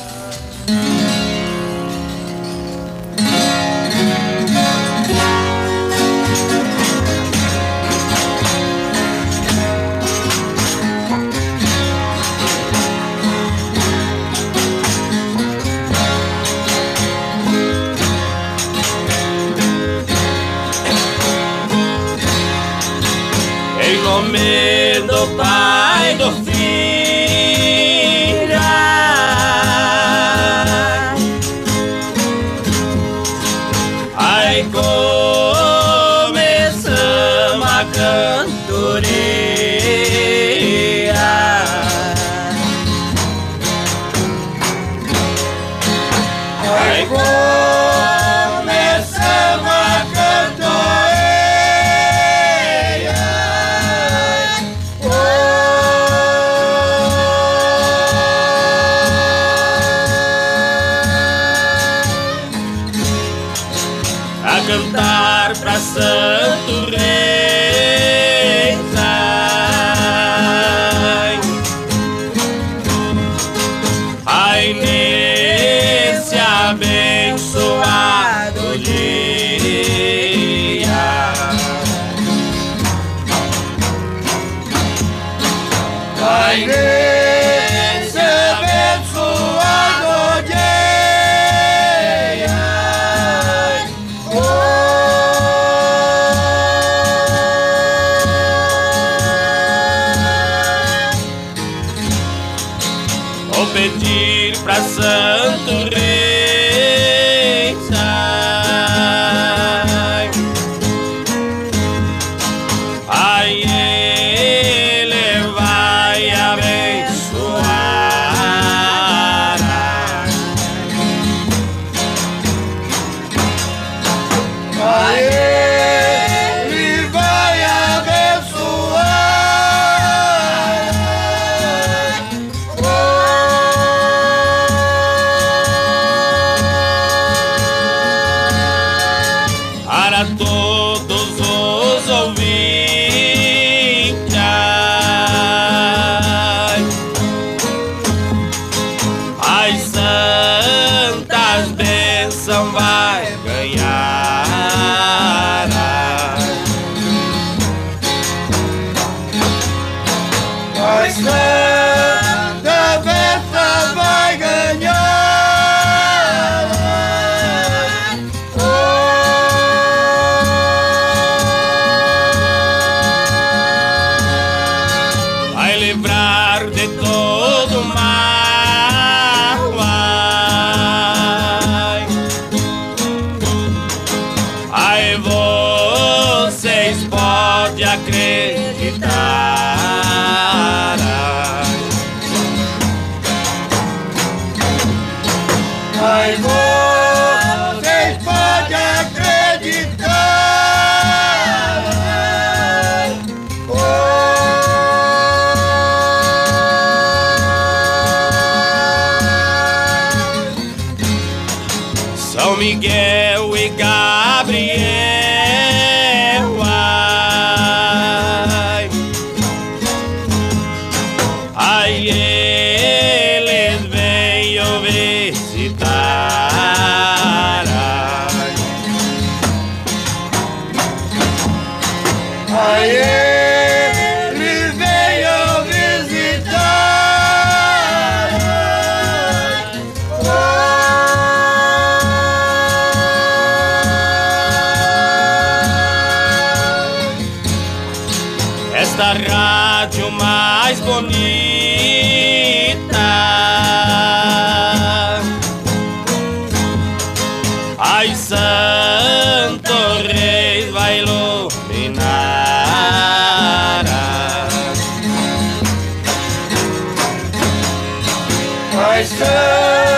Ai,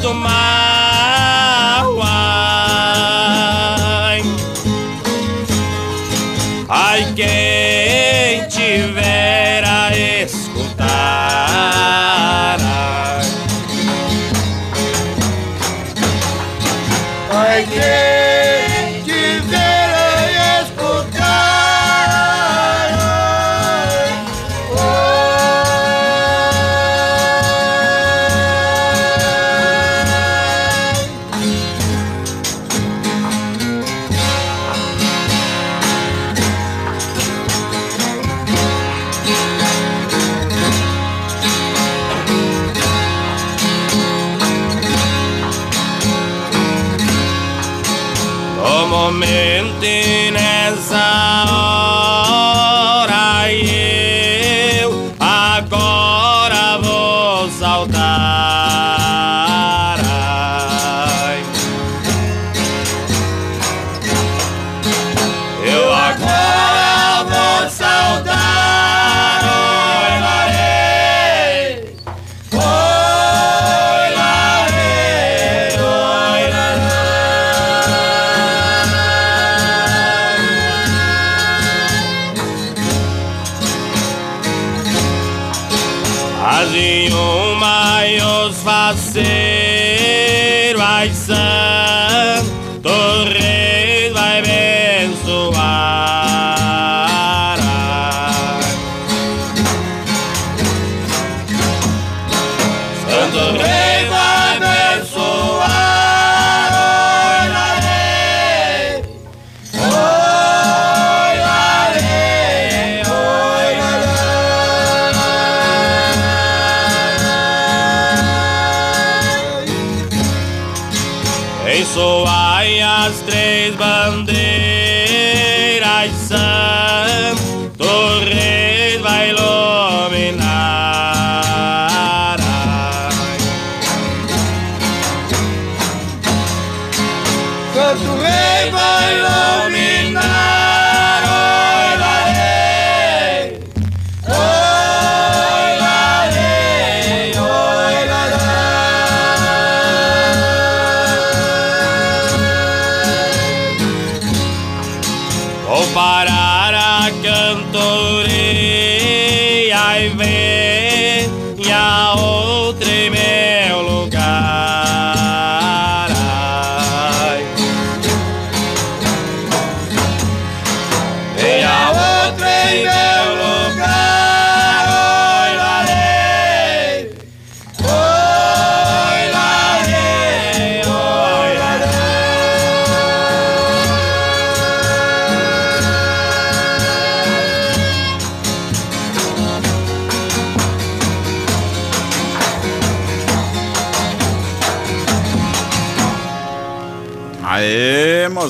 todo mal.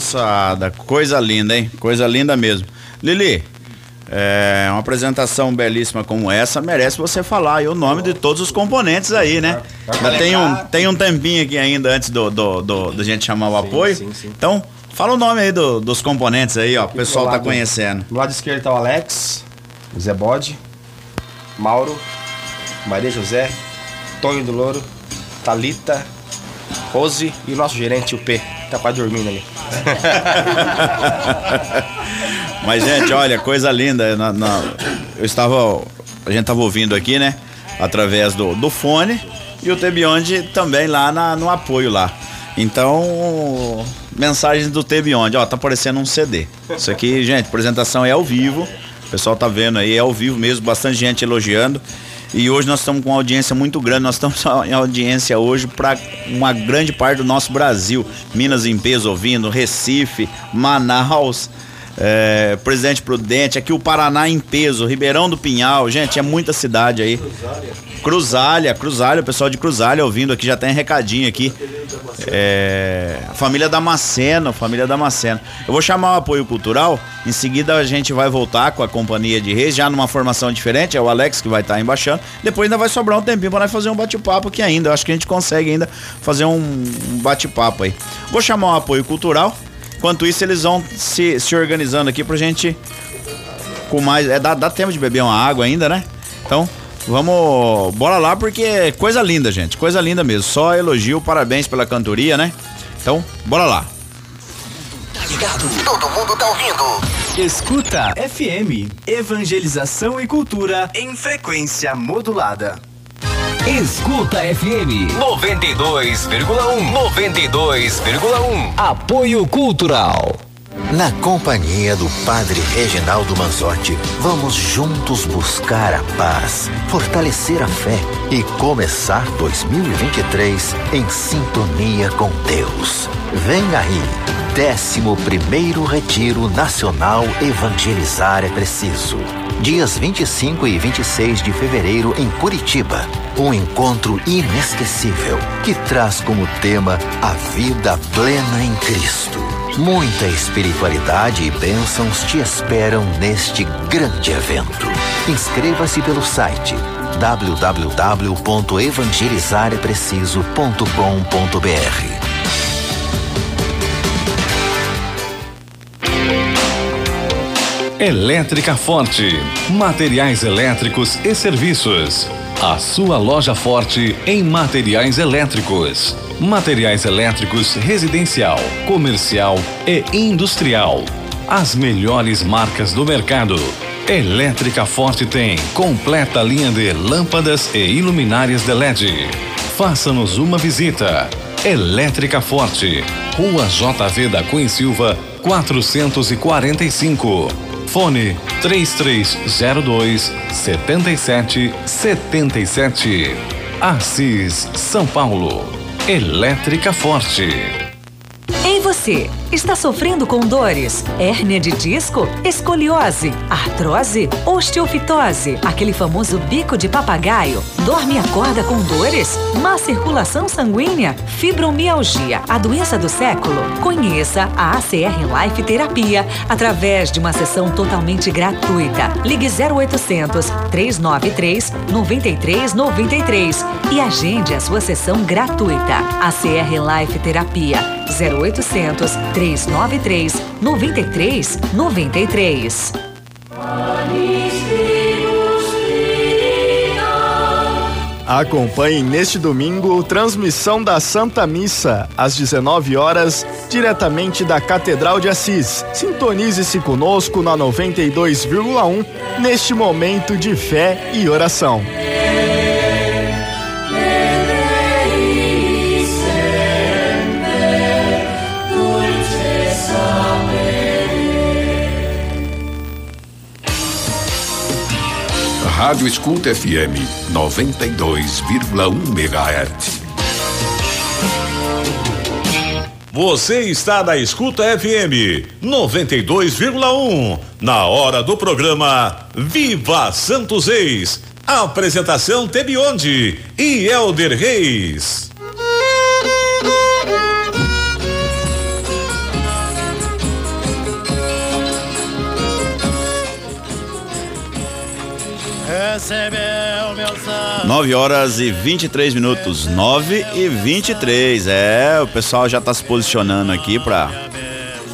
Moçada, coisa linda, hein? Coisa linda mesmo. Lili, é, uma apresentação belíssima como essa merece você falar aí o nome de todos os componentes aí, né? Ainda tem um, tem um tempinho aqui ainda antes do, do, do, da gente chamar o apoio. Então, fala o nome aí do- dos componentes aí, ó. O pessoal do tá lado- conhecendo. Do lado esquerdo tá o Alex, o Zé Bode, Mauro, Maria José, Tonho do Louro, Talita, Rose e o nosso gerente, o P, tá quase dormindo ali. Mas, gente, olha, coisa linda. na- na- eu estava. A gente estava ouvindo aqui, né? Através do, do fone. E o Tebionde também lá na- no apoio lá. Então, mensagens do Tebionde. Ó, tá aparecendo um CD. Isso aqui, gente, apresentação é ao vivo. O pessoal tá vendo aí, é ao vivo mesmo. Bastante gente elogiando. E hoje nós estamos com uma audiência muito grande. Nós estamos em audiência hoje para uma grande parte do nosso Brasil. Minas em peso ouvindo, Recife, Manaus. É, Presidente Prudente, aqui o Paraná em peso, Ribeirão do Pinhal, gente, é muita cidade aí. Cruzalha, Cruzalha, o pessoal de Cruzalha ouvindo aqui, já tem recadinho aqui. É, família Damasceno, família Damasceno. Eu vou chamar o apoio cultural, em seguida a gente vai voltar com a companhia de reis, já numa formação diferente, é o Alex que vai estar embaixando. Depois ainda vai sobrar um tempinho para nós fazer um bate-papo aqui ainda. Eu acho que a gente consegue ainda fazer um bate-papo aí. Vou chamar o apoio cultural. Enquanto isso, eles vão se, se organizando aqui pra gente com mais. É, dá, dá tempo de beber uma água ainda, né? Então, vamos. Bora lá, porque é coisa linda, gente. Coisa linda mesmo. Só elogio, parabéns pela cantoria, né? Então, bora lá. Todo mundo tá ouvindo. Escuta FM, evangelização e cultura em frequência modulada. Escuta FM 92,1 92,1 Apoio Cultural. Na companhia do Padre Reginaldo Manzotti, vamos juntos buscar a paz, fortalecer a fé e começar 2023 em sintonia com Deus. Vem aí, 11º Retiro Nacional Evangelizar é Preciso. Dias 25 e 26 de fevereiro em Curitiba. Um encontro inesquecível que traz como tema a vida plena em Cristo. Muita espiritualidade e bênçãos te esperam neste grande evento. Inscreva-se pelo site www.evangelizarepreciso.com.br. Elétrica Forte. Materiais elétricos e serviços. A sua loja forte em materiais elétricos. Materiais elétricos residencial, comercial e industrial. As melhores marcas do mercado. Elétrica Forte tem completa linha de lâmpadas e iluminárias de LED. Faça-nos uma visita. Elétrica Forte, Rua JV da Cunha Silva, 445. Fone 3302 7777. Assis, São Paulo. Elétrica Forte. Ei você, está sofrendo com dores? Hérnia de disco? Escoliose? Artrose? Osteofitose? Aquele famoso bico de papagaio? Dorme e acorda com dores? Má circulação sanguínea? Fibromialgia? A doença do século? Conheça a ACR Life Terapia através de uma sessão totalmente gratuita. Ligue 0800 393 9393 e agende a sua sessão gratuita. ACR Life Terapia 0800 393 9393. Acompanhe neste domingo transmissão da Santa Missa, às 19 horas, diretamente da Catedral de Assis. Sintonize-se conosco na 92,1 neste momento de fé e oração. Rádio Escuta FM 92,1 MHz. Você está na Escuta FM 92,1 na hora do programa Viva Santos Ex. Apresentação Tebionde e Elder Reis. Recebeu meu sangue. 9 horas e 23 minutos. 9 e 23. É, o pessoal já tá se posicionando aqui pra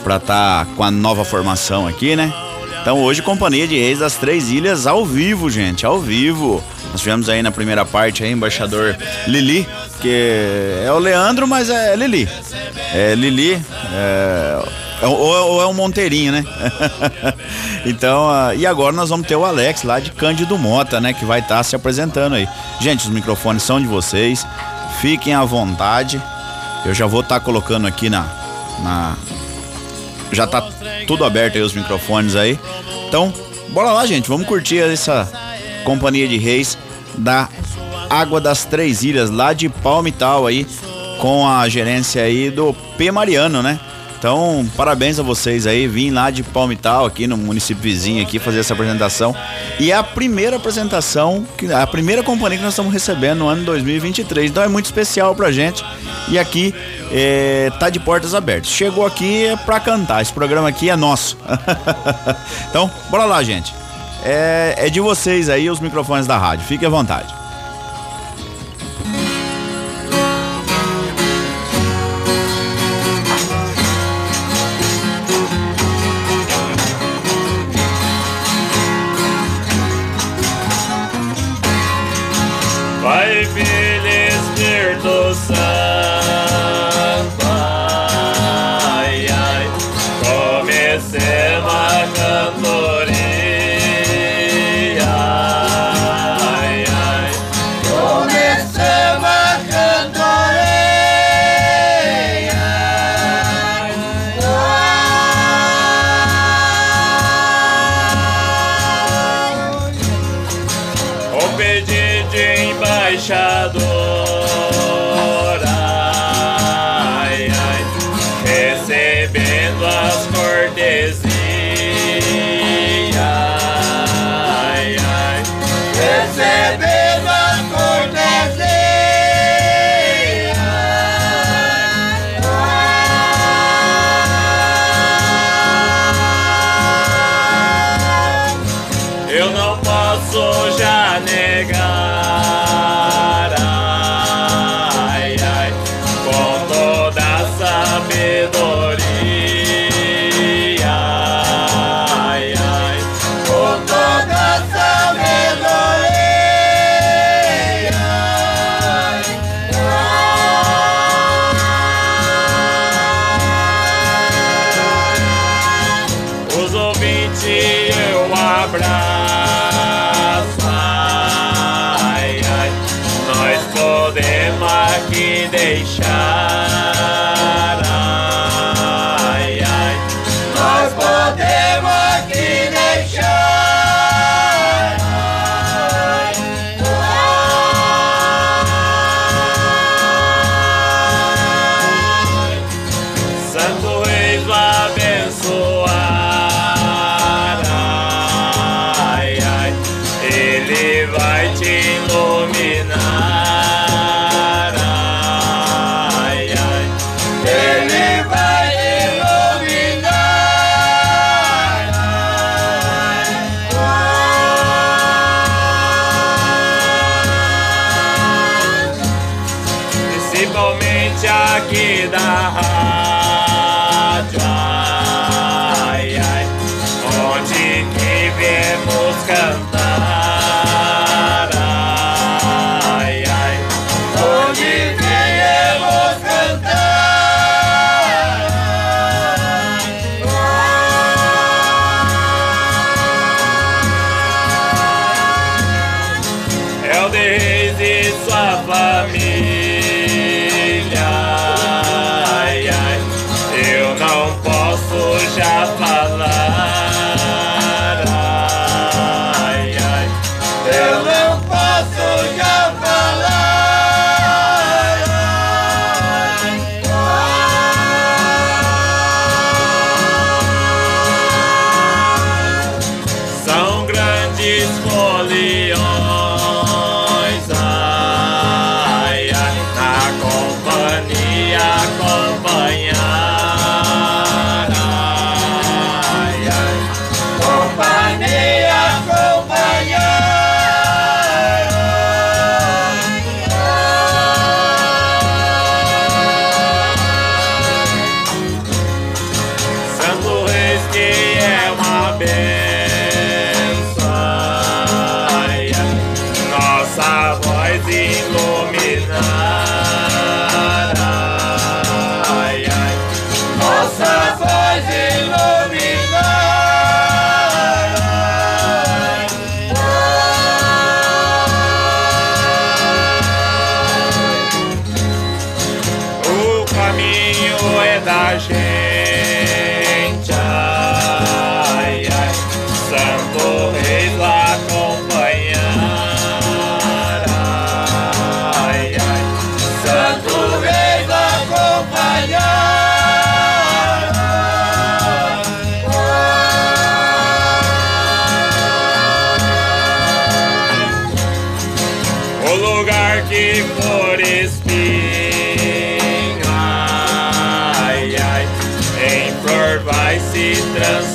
pra tá com a nova formação aqui, né? Então hoje Companhia de Reis das Três Ilhas ao vivo, gente, ao vivo. Nós tivemos aí na primeira parte aí embaixador Lili, que é o Leandro, mas é Lili. É Lili, é, é- ou, ou é um Monteirinho, né? então, ah, e agora nós vamos ter o Alex lá de Cândido Mota, né? Que vai estar se apresentando aí. Gente, os microfones são de vocês. Fiquem à vontade. Eu já vou estar colocando aqui na, na. Já tá tudo aberto aí os microfones aí. Então, bora lá, gente. Vamos curtir essa companhia de reis da Água das Três Ilhas, lá de Palmital aí, com a gerência aí do P. Mariano, né? Então, parabéns a vocês aí, vim lá de Palmital, aqui no município vizinho aqui, fazer essa apresentação. E é a primeira apresentação, a primeira companhia que nós estamos recebendo no ano 2023. Então é muito especial pra gente. E aqui é, tá de portas abertas. Chegou aqui é pra cantar, esse programa aqui é nosso. então, bora lá, gente. É, é de vocês aí os microfones da rádio, fique à vontade. O lugar que for espinha. Ai, ai, em flor vai se transformar.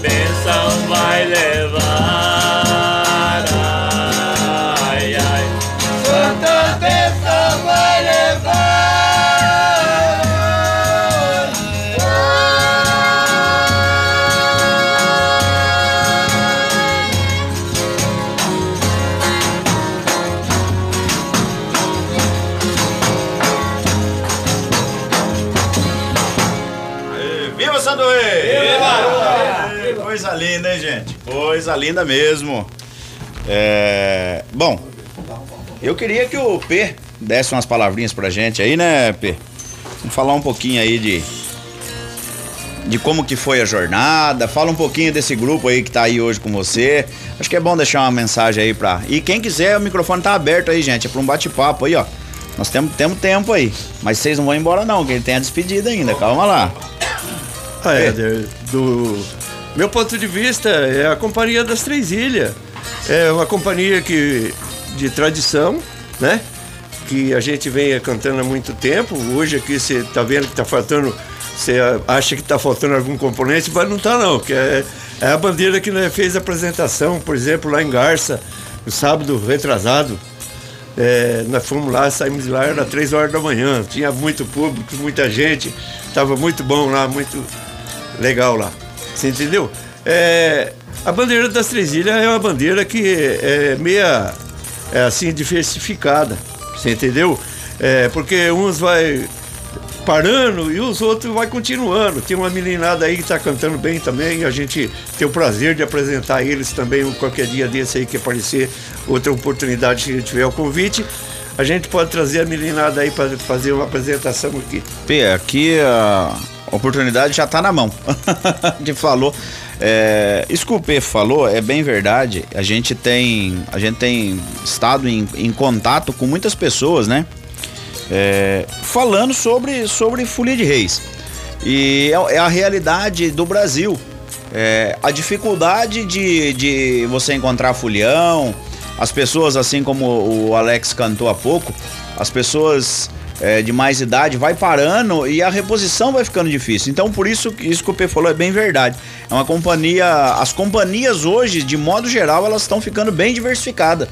Bênção vai levar. Linda mesmo. É, Bom, eu queria que o P desse umas palavrinhas pra gente aí, né, P? Vamos falar um pouquinho aí de. De como que foi a jornada, fala um pouquinho desse grupo aí que tá aí hoje com você. Acho que é bom deixar uma mensagem aí pra. E quem quiser, o microfone tá aberto aí, gente. É pra um bate-papo aí, ó. Nós temos, temos tempo aí. Mas vocês não vão embora, não, que ele tem a despedida ainda. Calma lá. Ah, Éder, do meu ponto de vista, é a Companhia das Três Ilhas. É uma companhia que, de tradição, né? Que a gente vem cantando há muito tempo. Hoje aqui você tá vendo que tá faltando. Você acha que tá faltando algum componente, mas não tá não. Que é, é a bandeira que nós fez a apresentação, por exemplo, lá em Garça, no sábado retrasado. É, nós fomos lá, saímos de lá, era três horas da manhã, tinha muito público, muita gente, estava muito bom lá, muito legal lá. Você entendeu? É, a bandeira das Três Ilhas é uma bandeira que é meia é assim diversificada. Você entendeu? É, porque uns vai parando e os outros vai continuando. Tem uma meninada aí que está cantando bem também. A gente tem o prazer de apresentar eles também qualquer dia desse aí que aparecer outra oportunidade se tiver o convite. A gente pode trazer a meninada aí para fazer uma apresentação aqui. P, aqui a oportunidade já tá na mão. que falou. É, P falou é bem verdade. A gente tem, a gente tem estado em, em contato com muitas pessoas, né? É, falando sobre, sobre Folia de Reis. E é, é a realidade do Brasil. É, a dificuldade de, de você encontrar folião, as pessoas, assim como o Alex cantou há pouco, as pessoas é, de mais idade vai parando e a reposição vai ficando difícil. Então, por isso, isso que o P falou é bem verdade. É uma companhia. As companhias hoje, de modo geral, elas estão ficando bem diversificadas.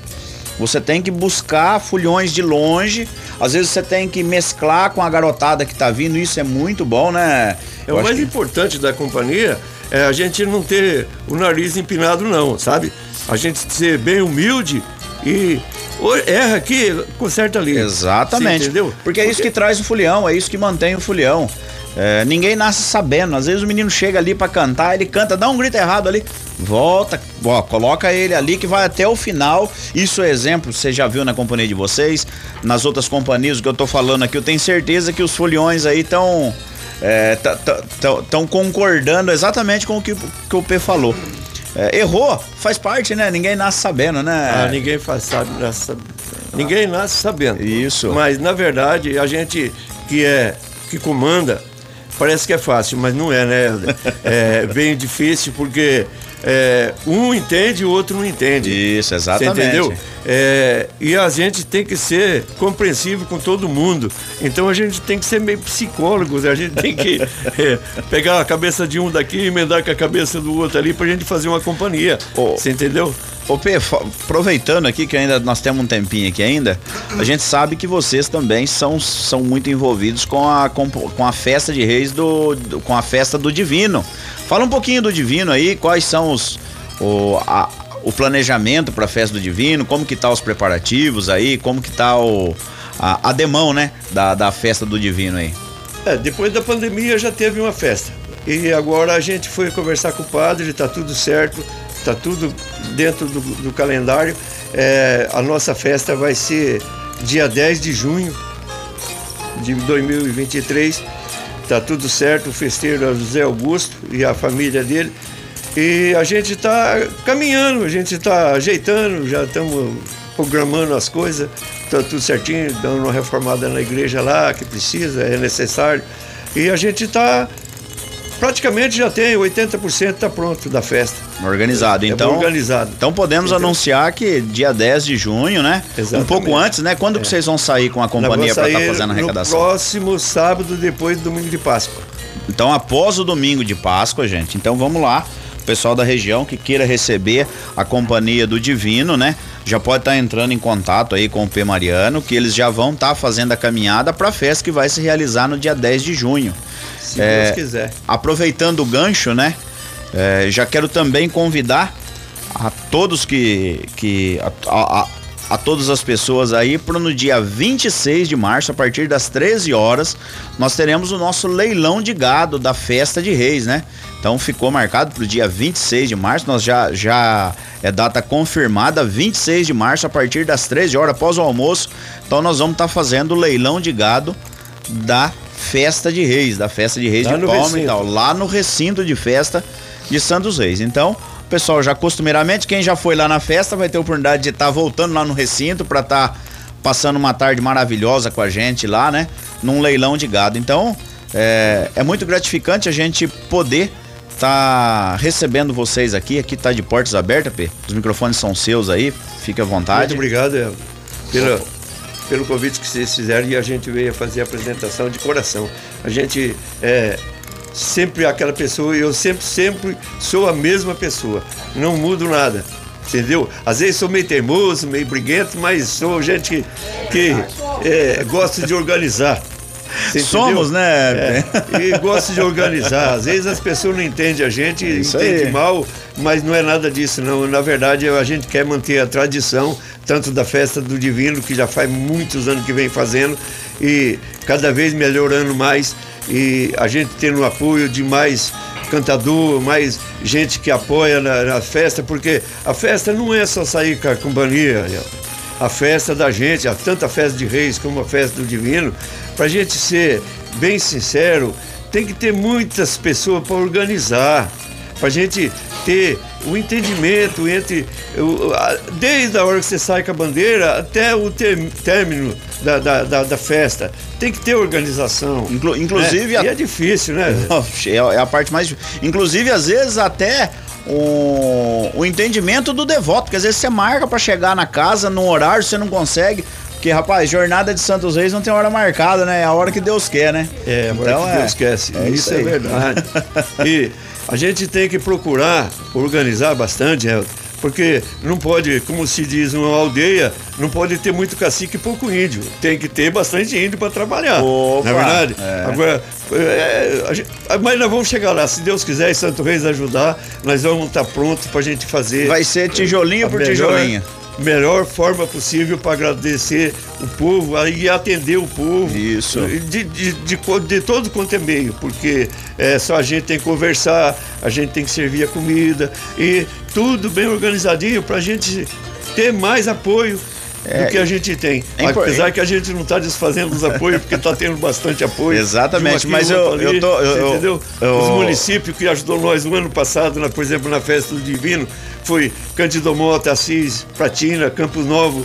Você tem que buscar fulhões de longe. Às vezes você tem que mesclar com a garotada que tá vindo. Isso é muito bom, né? É o mais que... importante da companhia é a gente não ter o nariz empinado, não, sabe? A gente ser bem humilde e erra aqui, conserta ali. Exatamente. Você entendeu? Porque é isso que traz o fulião, é isso que mantém o fulião. É, ninguém nasce sabendo. Às vezes o menino chega ali para cantar, ele canta, dá um grito errado ali, volta, ó, coloca ele ali que vai até o final. Isso é exemplo, você já viu na companhia de vocês, nas outras companhias, que eu tô falando aqui, eu tenho certeza que os foliões aí estão estão é, concordando exatamente com o que, que o P falou. É, errou, faz parte, né? Ninguém nasce sabendo, né? Ah, ninguém faz, sabe, nasce, ninguém nasce sabendo. Isso. Mas na verdade, a gente que é que comanda, parece que é fácil, mas não é, né? É bem difícil porque é, um entende e o outro não entende. Isso, exatamente. Você entendeu? É, e a gente tem que ser compreensivo com todo mundo. Então a gente tem que ser meio psicólogos, a gente tem que é, pegar a cabeça de um daqui e emendar com a cabeça do outro ali pra gente fazer uma companhia. Oh. Você entendeu? Ô P, aproveitando aqui que ainda nós temos um tempinho aqui ainda, a gente sabe que vocês também são, são muito envolvidos com a, com, com a festa de reis do, do, com a festa do divino. Fala um pouquinho do divino aí, quais são os, o, a, o planejamento para a festa do Divino, como que tá os preparativos aí, como que tá o, a, a demão, né, da, da festa do Divino aí. É, depois da pandemia já teve uma festa. E agora a gente foi conversar com o padre, está tudo certo, está tudo dentro do, do calendário. É, a nossa festa vai ser dia 10 de junho de 2023. Está tudo certo, o festeiro é José Augusto e a família dele. E a gente está caminhando, a gente está ajeitando, já estamos programando as coisas, está tudo certinho, dando uma reformada na igreja lá que precisa, é necessário. E a gente está praticamente já tem 80% está pronto da festa. Organizado, É então. organizado. Então podemos anunciar que dia 10 de junho, né? Exatamente. Um pouco antes, né? Quando que vocês vão sair com a companhia para estar sair fazendo a arrecadação? No próximo sábado, depois do domingo de Páscoa. Então, após o domingo de Páscoa, gente. Então, vamos lá. Pessoal da região que queira receber a companhia do Divino, né? Já pode estar entrando em contato aí com o P. Mariano, que eles já vão estar fazendo a caminhada para a festa que vai se realizar no dia 10 de junho. Se Deus quiser. Aproveitando o gancho, né? é, já quero também convidar a todos que. que a, a- a- todas as pessoas aí para no dia 26 de março, a partir das 13 horas, nós teremos o nosso leilão de gado da Festa de Reis, né? Então ficou marcado para o dia 26 de março, nós já, já é data confirmada, 26 de março, a partir das 13 horas, após o almoço. Então nós vamos estar fazendo o leilão de gado da Festa de Reis, da Festa de Reis Lá de Palma e tal, lá no recinto de festa de Santos Reis. Então, pessoal já costumeiramente, quem já foi lá na festa vai ter a oportunidade de estar voltando lá no recinto para estar passando uma tarde maravilhosa com a gente lá, né? Num leilão de gado. Então, é, é muito gratificante a gente poder estar recebendo vocês aqui. Aqui tá de portas abertas. Os microfones são seus aí, fique à vontade. Muito obrigado Elvio, pelo, pelo convite que vocês fizeram e a gente veio fazer a apresentação de coração. A gente é sempre aquela pessoa, eu sempre, sempre sou a mesma pessoa, não mudo nada. Entendeu? Às vezes sou meio teimoso, meio briguento, mas sou gente que, que é, gosta de organizar. Somos, né? É, e gosto de organizar. Às vezes as pessoas não entendem a gente, Isso entendem mal, mas não é nada disso, não. Na verdade, a gente quer manter a tradição, tanto da festa do Divino, que já faz muitos anos que vem fazendo, e cada vez melhorando mais, e a gente tendo o apoio de mais cantador, mais gente que apoia na, na festa, porque a festa não é só sair com a companhia. A festa da gente, a tanta festa de reis como a festa do divino, para a gente ser bem sincero, tem que ter muitas pessoas para organizar, para a gente ter o entendimento entre, a- desde a hora que você sai com a bandeira até o término da, da, da- da festa. Tem que ter organização. Inclu- inclusive né? a- E é difícil, né? É é a parte mais. difícil. Inclusive, às vezes, até o, o entendimento do devoto, porque às vezes você marca pra chegar na casa num horário, você não consegue. Porque, rapaz, jornada de Santos Reis não tem hora marcada, né? É a hora que Deus quer, né? É, agora Então, que é. Deus esquece. É isso, isso é verdade. e a gente tem que procurar organizar bastante, Helder, porque não pode, como se diz numa aldeia, não pode ter muito cacique e pouco índio. Tem que ter bastante índio para trabalhar. Opa, não é verdade? é. Agora, é, gente- mas nós vamos chegar lá. Se Deus quiser e Santo Reis ajudar, nós vamos estar prontos para a gente fazer. Vai ser tijolinho por melhor- tijolinho. Melhor forma possível para agradecer o povo e atender o povo. Isso. De, de, de, de todo quanto é meio, porque é, só a gente tem que conversar, a gente tem que servir a comida e tudo bem organizadinho para a gente ter mais apoio É, do que a gente tem. é Apesar que a gente não está desfazendo os apoios, porque está tendo bastante apoio. Exatamente, mas aqui, eu- outro eu ali, tô- eu- entendeu? eu- Os municípios que ajudou nós no ano passado, na- por exemplo, na festa do Divino, foi Cândido Mota, Assis, Pratina, Campos Novo,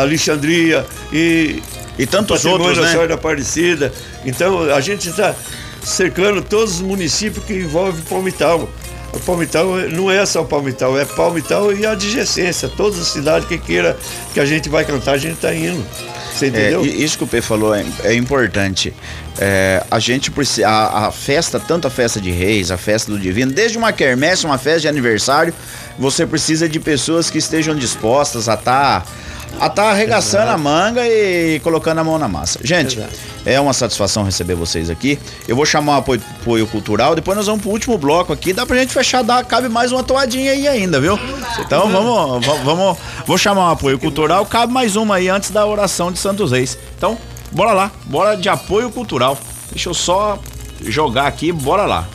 Alexandria e. E tantos Patrimônio outros, né? Senhora da Aparecida. Então a gente está cercando todos os municípios que envolvem Palmital. O Palmital não é só Palmital, é Palmital e a adjacência. Todas as cidades que queira que a gente vai cantar, a gente está indo. Você entendeu? É, isso que o P falou é, é importante. É, a gente precisa. A, a festa, tanto a festa de reis, a festa do divino, desde uma quermesse, uma festa de aniversário, você precisa de pessoas que estejam dispostas a estar a tá arregaçando a manga e colocando a mão na massa. Gente, Exato. é uma satisfação receber vocês aqui. Eu vou chamar o apoio, apoio cultural, depois nós vamos pro último bloco aqui. Dá pra gente fechar, dá, cabe mais uma toadinha aí ainda, viu? Então vamos, va- vamos, vou chamar o apoio cultural, cabe mais uma aí antes da oração de Santos Reis. Então, bora lá, bora de apoio cultural. Deixa eu só jogar aqui, bora lá.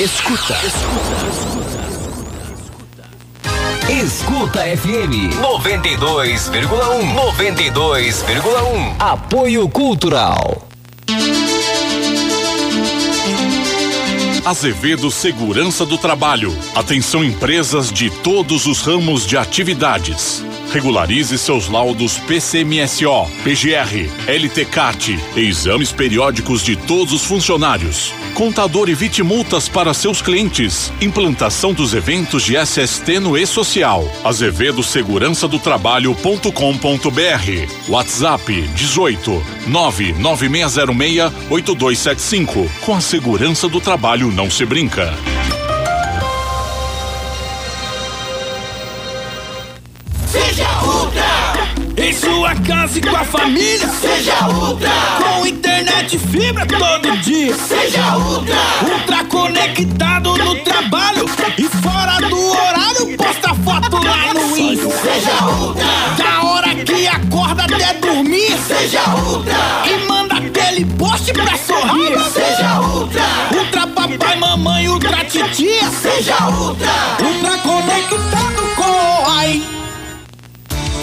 Escuta. Escuta FM 92,1. 92,1. Apoio Cultural. Azevedo Segurança do Trabalho. Atenção empresas de todos os ramos de atividades. Regularize seus laudos PCMSO, PGR, LTCAT e exames periódicos de todos os funcionários. Contador evite multas para seus clientes. Implantação dos eventos de SST no e-social. Azevedo Segurança do Trabalho.com.br. WhatsApp 18 99606 8275. Com a segurança do trabalho não se brinca. Casa e com a família. Seja Ultra! Com internet e fibra todo dia. Seja Ultra! Ultra conectado no trabalho e fora do horário. Posta foto lá no Insta. Seja Ultra! Da hora que acorda até dormir. Seja Ultra! E manda aquele post pra sorrir. Seja Ultra! Ultra papai, mamãe, ultra titia. Seja Ultra! Ultra conectado com.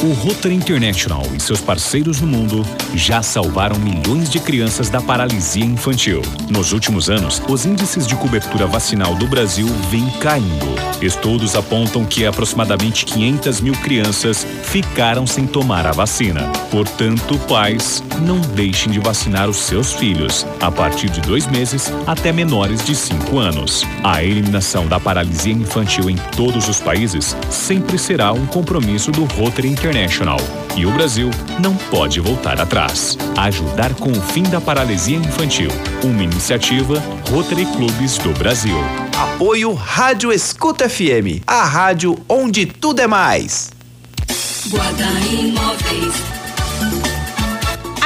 O Rotary International e seus parceiros no mundo já salvaram milhões de crianças da paralisia infantil. Nos últimos anos, os índices de cobertura vacinal do Brasil vêm caindo. Estudos apontam que aproximadamente 500 mil crianças ficaram sem tomar a vacina. Portanto, pais, não deixem de vacinar os seus filhos, a partir de dois meses até menores de 5 anos. A eliminação da paralisia infantil em todos os países sempre será um compromisso do Rotary International. E o Brasil não pode voltar atrás. Ajudar com o fim da paralisia infantil. Uma iniciativa Rotary Clubes do Brasil. Apoio Rádio Escuta FM, a rádio onde tudo é mais. Guarda Imóveis.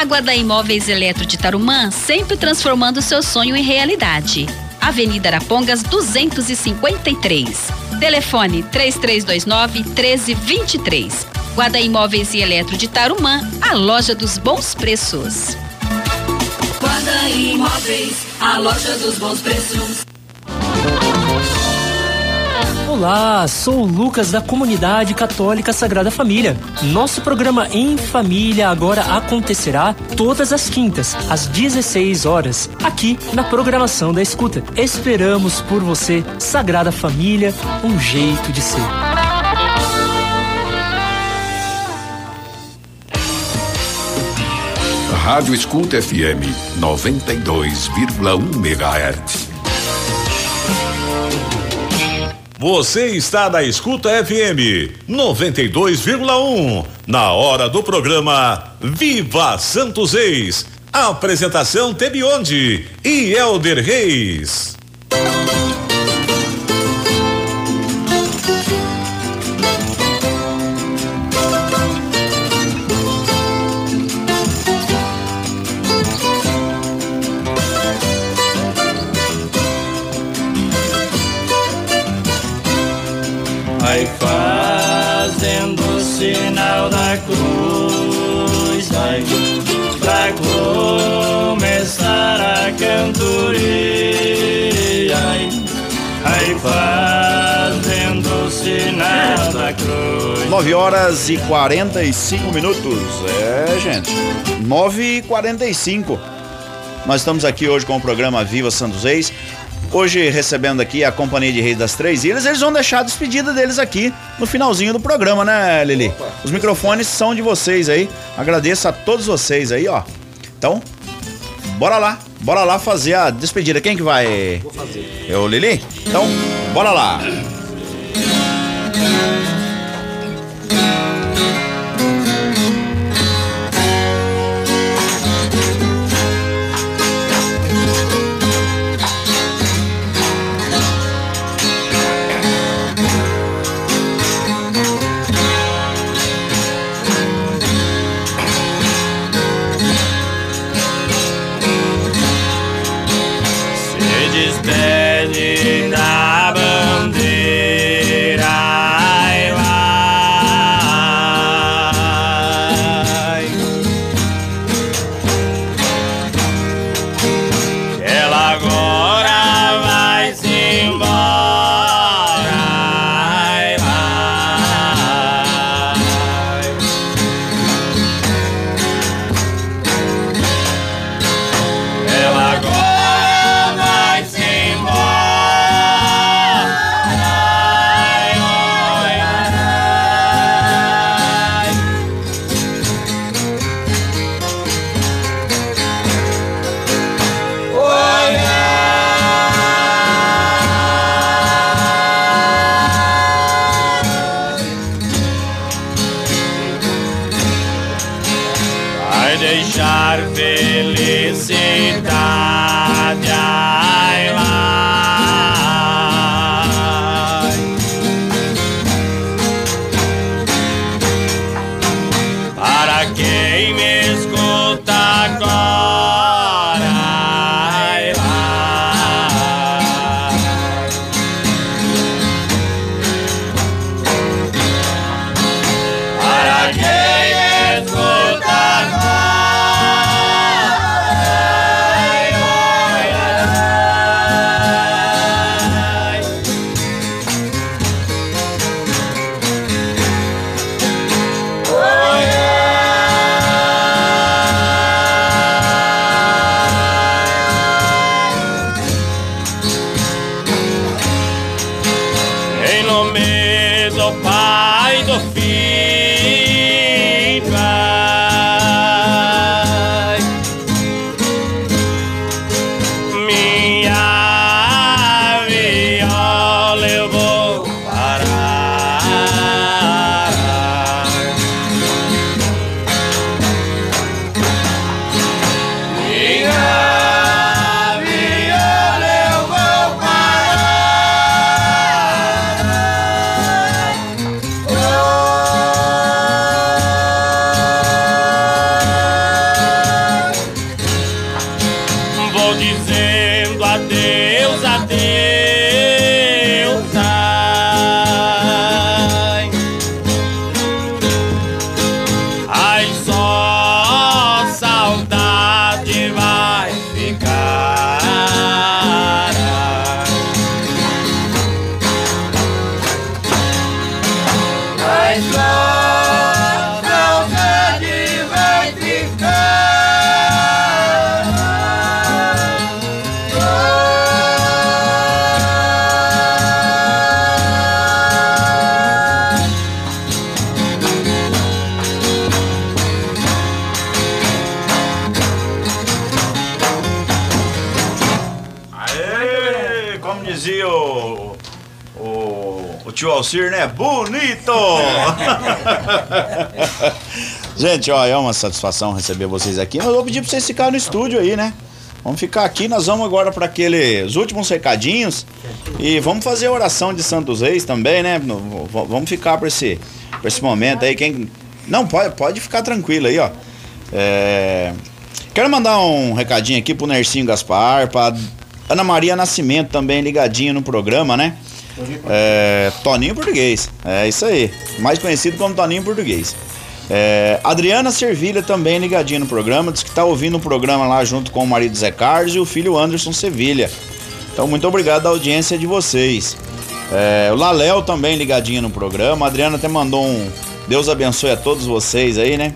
A Guarda Imóveis Eletro de Tarumã sempre transformando seu sonho em realidade. Avenida Arapongas 253. Telefone 3329 1323. Guarda Imóveis e Eletro de Tarumã, a loja dos bons preços. Guarda Imóveis, a loja dos bons preços. Olá, sou o Lucas da Comunidade Católica Sagrada Família. Nosso programa Em Família agora acontecerá todas as quintas, às 16 horas, aqui na programação da Escuta. Esperamos por você, Sagrada Família, um jeito de ser. Rádio Escuta FM 92,1 MHz. Você está na Escuta FM 92,1. Na hora do programa Viva Santos Reis. Apresentação Tebionde e Elder Reis. A cantoria. Vai fazendo sinal da cruz. 9 horas e 45 minutos. É, gente. 9 e 45. Nós estamos aqui hoje com o programa Viva Santos Reis. Hoje recebendo aqui a Companhia de Reis das Três Ilhas. Eles vão deixar a despedida deles aqui no finalzinho do programa, né, Lili? Os microfones são de vocês aí. Agradeço a todos vocês aí, ó. Então, bora lá. Bora lá fazer a despedida. Quem que vai? Vou fazer. Eu, Lili? Então, bora lá. Gente, ó, é uma satisfação receber vocês aqui. Mas eu vou pedir pra vocês ficarem no estúdio aí, né? Vamos ficar aqui, nós vamos agora para aqueles últimos recadinhos e vamos fazer a oração de Santos Reis também, né? Vamos ficar para esse, esse momento aí. Quem... Não, pode, pode ficar tranquilo aí, ó. É, Quero mandar um recadinho aqui pro Nercinho Gaspar, pra Ana Maria Nascimento também ligadinho no programa, né? É, Toninho Português, é isso aí. Mais conhecido como Toninho Português. É, Adriana Servilha também ligadinha no programa, diz que tá ouvindo o programa lá junto com o marido Zé Carlos e o filho Anderson Sevilha. Então, muito obrigado da audiência de vocês. É, o Laléu também ligadinho no programa. A Adriana até mandou um Deus abençoe a todos vocês aí, né?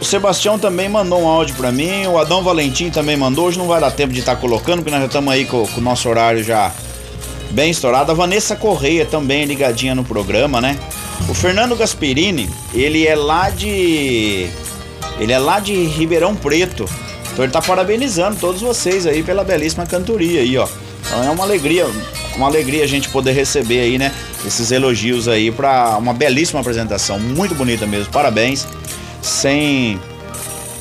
O Sebastião também mandou um áudio pra mim. O Adão Valentim também mandou. Hoje não vai dar tempo de estar colocando, porque nós já estamos aí com, com o nosso horário já bem estourado. A Vanessa Correia também ligadinha no programa, né? O Fernando Gasperini, ele é lá de. Ele é lá de Ribeirão Preto. Então ele tá parabenizando todos vocês aí pela belíssima cantoria aí, ó. Então é uma alegria, uma alegria a gente poder receber aí, né? Esses elogios aí pra uma belíssima apresentação, muito bonita mesmo. Parabéns. Sem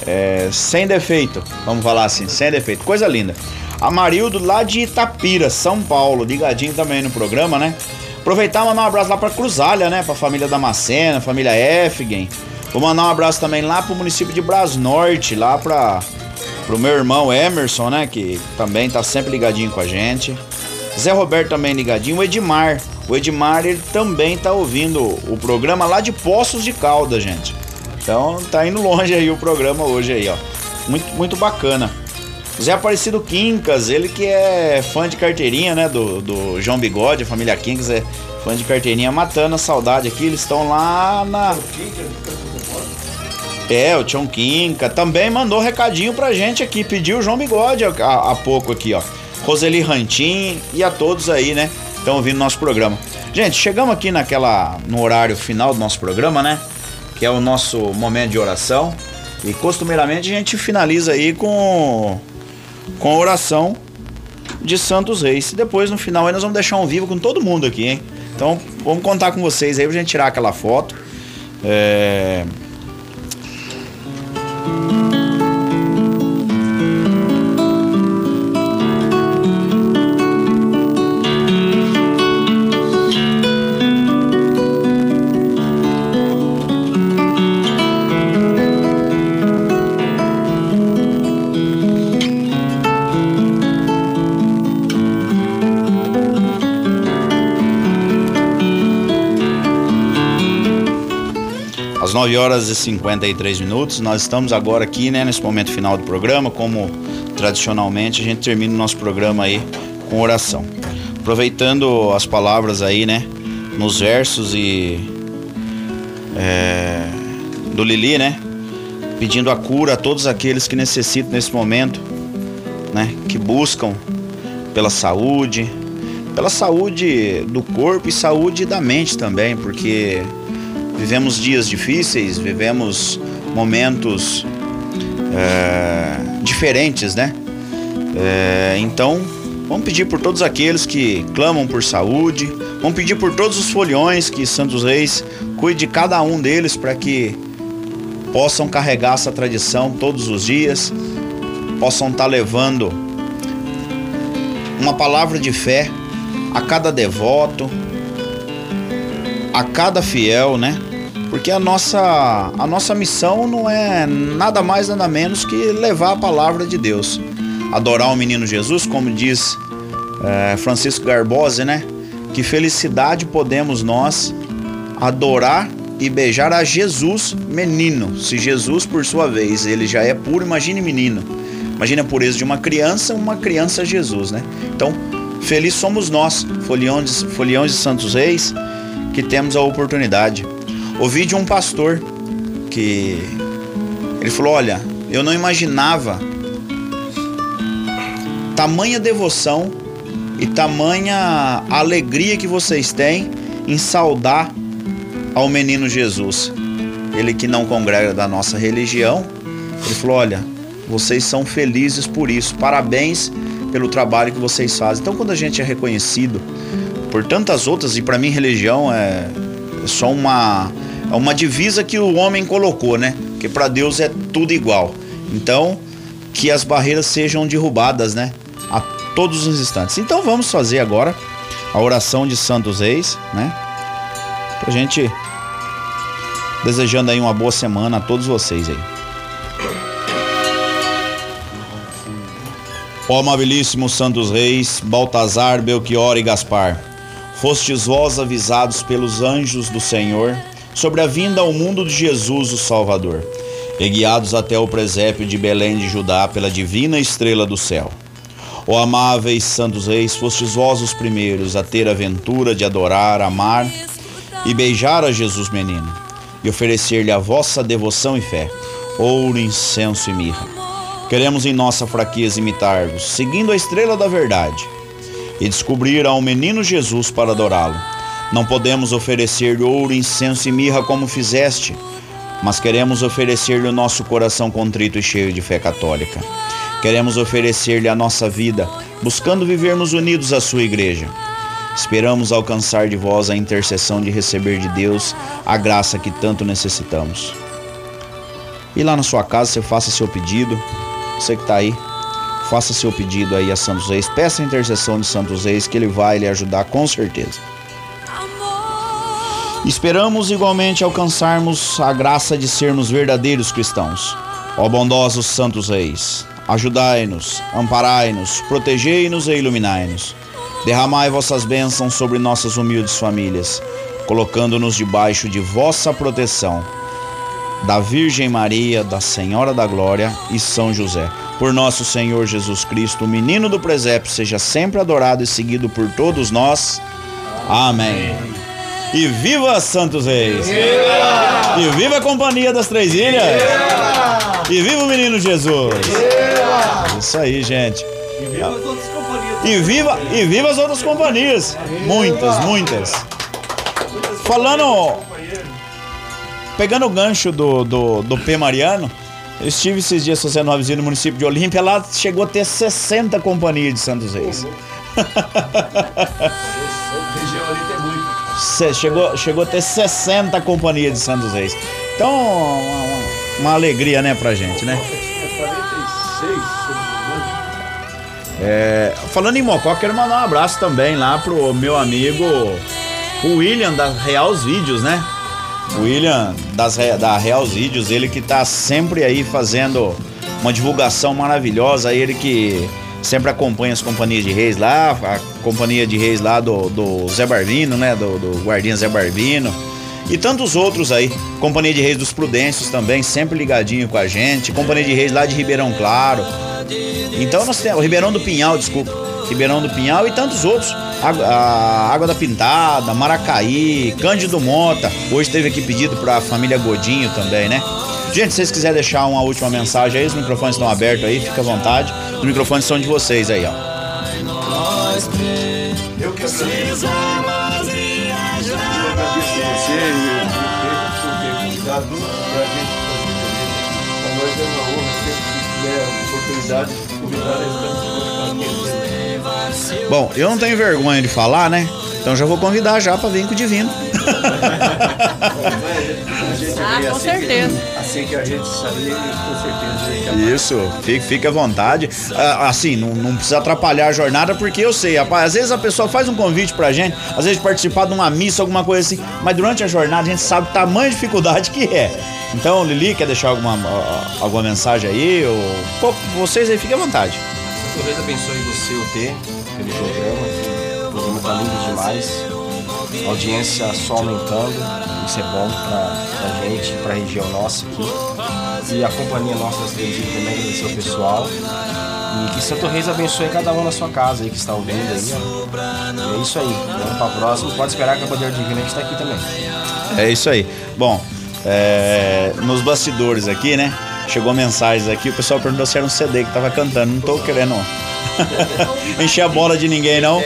é, sem defeito, vamos falar assim, sem defeito. Coisa linda. Amarildo lá de Itapira, São Paulo, ligadinho também no programa, né? Aproveitar e mandar um abraço lá pra Cruzalha, né? Pra família Damascena, família Efgen. Vou mandar um abraço também lá pro município de Brasnorte, lá pra, pro meu irmão Emerson, né, que também tá sempre ligadinho com a gente. Zé Roberto também ligadinho, o Edmar. O Edmar ele também tá ouvindo o programa lá de Poços de Caldas, gente. Então tá indo longe aí o programa hoje aí, ó. Muito, muito bacana. Zé Aparecido Quincas, ele que é fã de carteirinha, né? Do, do João Bigode, a família Quincas é fã de carteirinha, matando a saudade aqui. Eles estão lá na. É, o Tião Quinca também mandou recadinho pra gente aqui, pediu o João Bigode há, pouco aqui, ó. Roseli Rantin e a todos aí, né? Estão ouvindo nosso programa. Gente, chegamos aqui naquela no horário final do nosso programa, né? Que é o nosso momento de oração. E costumeiramente a gente finaliza aí com com a oração de Santos Reis. E depois no final aí nós vamos deixar um vivo com todo mundo aqui, hein? Então vamos contar com vocês aí pra gente tirar aquela foto. É... 9 horas e 53 minutos, nós estamos agora aqui, né, nesse momento final do programa, como tradicionalmente a gente termina o nosso programa aí com oração. Aproveitando as palavras aí, né, nos versos e é, do Lili, né, pedindo a cura a todos aqueles que necessitam nesse momento, né, que buscam pela saúde, pela saúde do corpo e saúde da mente também, porque vivemos dias difíceis, vivemos momentos é, diferentes, né? É, então, vamos pedir por todos aqueles que clamam por saúde, vamos pedir por todos os foliões que Santos Reis cuide de cada um deles para que possam carregar essa tradição todos os dias, possam estar tá levando uma palavra de fé a cada devoto, a cada fiel, né? Porque a nossa, a nossa missão não é nada mais, nada menos que levar a palavra de Deus. Adorar o menino Jesus, como diz é, Francisco Garbosa, né? Que felicidade podemos nós adorar e beijar a Jesus menino. Se Jesus, por sua vez, ele já é puro, imagine menino. Imagine a pureza de uma criança, uma criança Jesus, né? Então, feliz somos nós, foliões, foliões de Santos Reis, que temos a oportunidade Ouvi de um pastor que ele falou: Olha, eu não imaginava tamanha devoção e tamanha alegria que vocês têm em saudar ao menino Jesus. Ele que não congrega da nossa religião, ele falou: Olha, vocês são felizes por isso, parabéns pelo trabalho que vocês fazem. Então, quando a gente é reconhecido por tantas outras, e para mim, religião é só uma é uma divisa que o homem colocou, né? Que para Deus é tudo igual. Então, que as barreiras sejam derrubadas, né? A todos os instantes. Então, vamos fazer agora a oração de Santos Reis, né? Pra gente desejando aí uma boa semana a todos vocês aí. Ó amabilíssimo Santos Reis, Baltazar, Belchior e Gaspar, fostes vós avisados pelos anjos do Senhor sobre a vinda ao mundo de Jesus, o Salvador, e guiados até o presépio de Belém de Judá pela divina estrela do céu. Ó amáveis santos reis, fostes vós os primeiros a ter a ventura de adorar, amar e beijar a Jesus menino, e oferecer-lhe a vossa devoção e fé, ouro, incenso e mirra. Queremos em nossa fraqueza imitar-vos, seguindo a estrela da verdade, e descobrir ao menino Jesus para adorá-lo não podemos oferecer-lhe ouro, incenso e mirra como fizeste, mas queremos oferecer-lhe o nosso coração contrito e cheio de fé católica. Queremos oferecer-lhe a nossa vida, buscando vivermos unidos à sua igreja. Esperamos alcançar de vós a intercessão de receber de Deus a graça que tanto necessitamos. E lá na sua casa você faça seu pedido, você que está aí, faça seu pedido aí a Santos Reis, peça a intercessão de Santos Reis que ele vai lhe ajudar com certeza. Esperamos igualmente alcançarmos a graça de sermos verdadeiros cristãos. Ó bondosos santos reis, Ajudai-nos, amparai-nos, protegei-nos e iluminai-nos. Derramai vossas bênçãos sobre nossas humildes famílias, colocando-nos debaixo de vossa proteção. Da Virgem Maria, da Senhora da Glória e São José. Por nosso Senhor Jesus Cristo, o menino do presépio, seja sempre adorado e seguido por todos nós. Amém. E viva Santos Reis! E viva a Companhia das Três Ilhas! E viva o menino Jesus! Isso aí, gente. E viva, e viva as outras companhias. Muitas, muitas. Falando. Pegando o gancho do, do, do P. Mariano, eu estive esses dias fazendo uma visita no município de Olímpia, lá chegou a ter 60 companhias de Santos Reis. Região ali tem muito. Chegou, chegou a ter 60 companhias de Santos Reis. Então, uma, uma- alegria, né, pra gente, né? Tinha 46, se eu não me engano. É, falando em Mocó, quero mandar um abraço também lá pro meu amigo William da Reals Vídeos, né? William das, da Reals Vídeos, ele que tá sempre aí fazendo uma divulgação maravilhosa, ele que sempre acompanha as companhias de reis lá, a companhia de reis lá do, do Zé Barbino, né? Do, do Guardinha Zé Barbino. E tantos outros aí. Companhia de Reis dos Prudêncios também, sempre ligadinho com a gente. Companhia de Reis lá de Ribeirão Claro. Então nós temos o Ribeirão do Pinhal, desculpa. Ribeirão do Pinhal e tantos outros. A Água da Pintada, Maracaí, Cândido Mota. Hoje teve aqui pedido para a família Godinho também, né? Gente, se vocês quiserem deixar uma última mensagem aí, os microfones estão abertos aí, fica à vontade. Os microfones são de vocês aí, ó. Eu que agradeço. Eu agradeço você o Pedro por ter convidado pra gente fazer Pra nós é uma honra sempre que tiver a oportunidade de convidar eles Bom, eu não tenho vergonha de falar, né? Então já vou convidar já para vir com o Divino. Ah, com certeza. Assim que a gente saber, com certeza. Isso, fique, fique à vontade. Ah, Assim, não, não precisa atrapalhar a jornada, porque eu sei, rapaz, às vezes a pessoa faz um convite pra gente, às vezes participar de uma missa, alguma coisa assim, mas durante a jornada a gente sabe o tamanho de dificuldade que é. Então, Lili, quer deixar alguma, alguma mensagem aí? Ou... Pô, vocês aí, fiquem à vontade. Que Deus abençoe você, o T, pelo programa. Tá lindo demais. A audiência só aumentando. Isso é bom pra, pra gente, pra região nossa aqui. E a companhia nossa também agradecer o pessoal. E que Santo Reis abençoe cada um na sua casa aí que está ouvindo aí. ó. É isso aí. Vamos pra próxima. Pode esperar que a Bandeira Divina a gente tá aqui também. É isso aí. Bom, é, nos bastidores aqui, né? Chegou mensagens aqui, o pessoal perguntou se era um CD que tava cantando. Não tô querendo encher a bola de ninguém, não.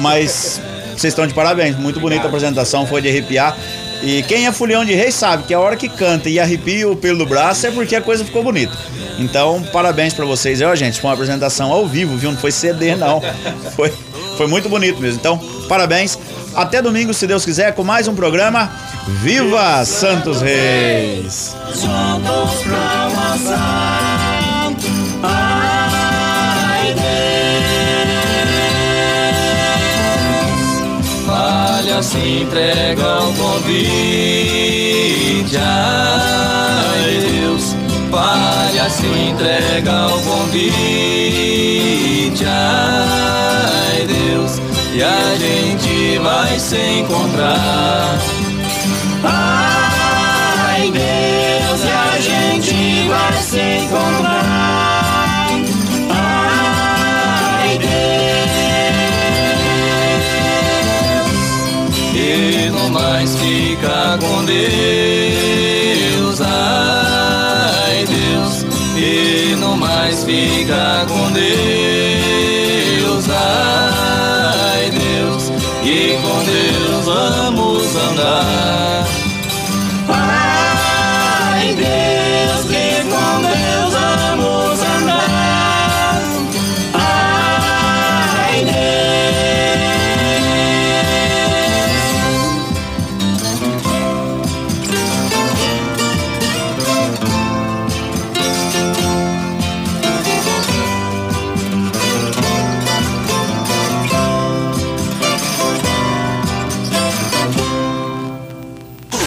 Mas vocês estão de parabéns. Muito bonita a apresentação, foi de arrepiar. E quem é fulhão de reis sabe que a hora que canta e arrepia o pelo do braço é porque a coisa ficou bonita. Então, parabéns pra vocês. Ó, gente, foi uma apresentação ao vivo, viu? Não foi CD, não. Foi, foi muito bonito mesmo. Então, parabéns. Até domingo, se Deus quiser, com mais um programa. Viva Santos Reis! Juntos pra Se entrega ao convite. Ai, Deus. Falha se entrega ao convite. Ai, Deus. E a gente vai se encontrar. Ai, Deus, e a gente vai se encontrar. fica com Deus, ai Deus, e não mais fica com Deus, ai Deus, e com Deus vamos andar.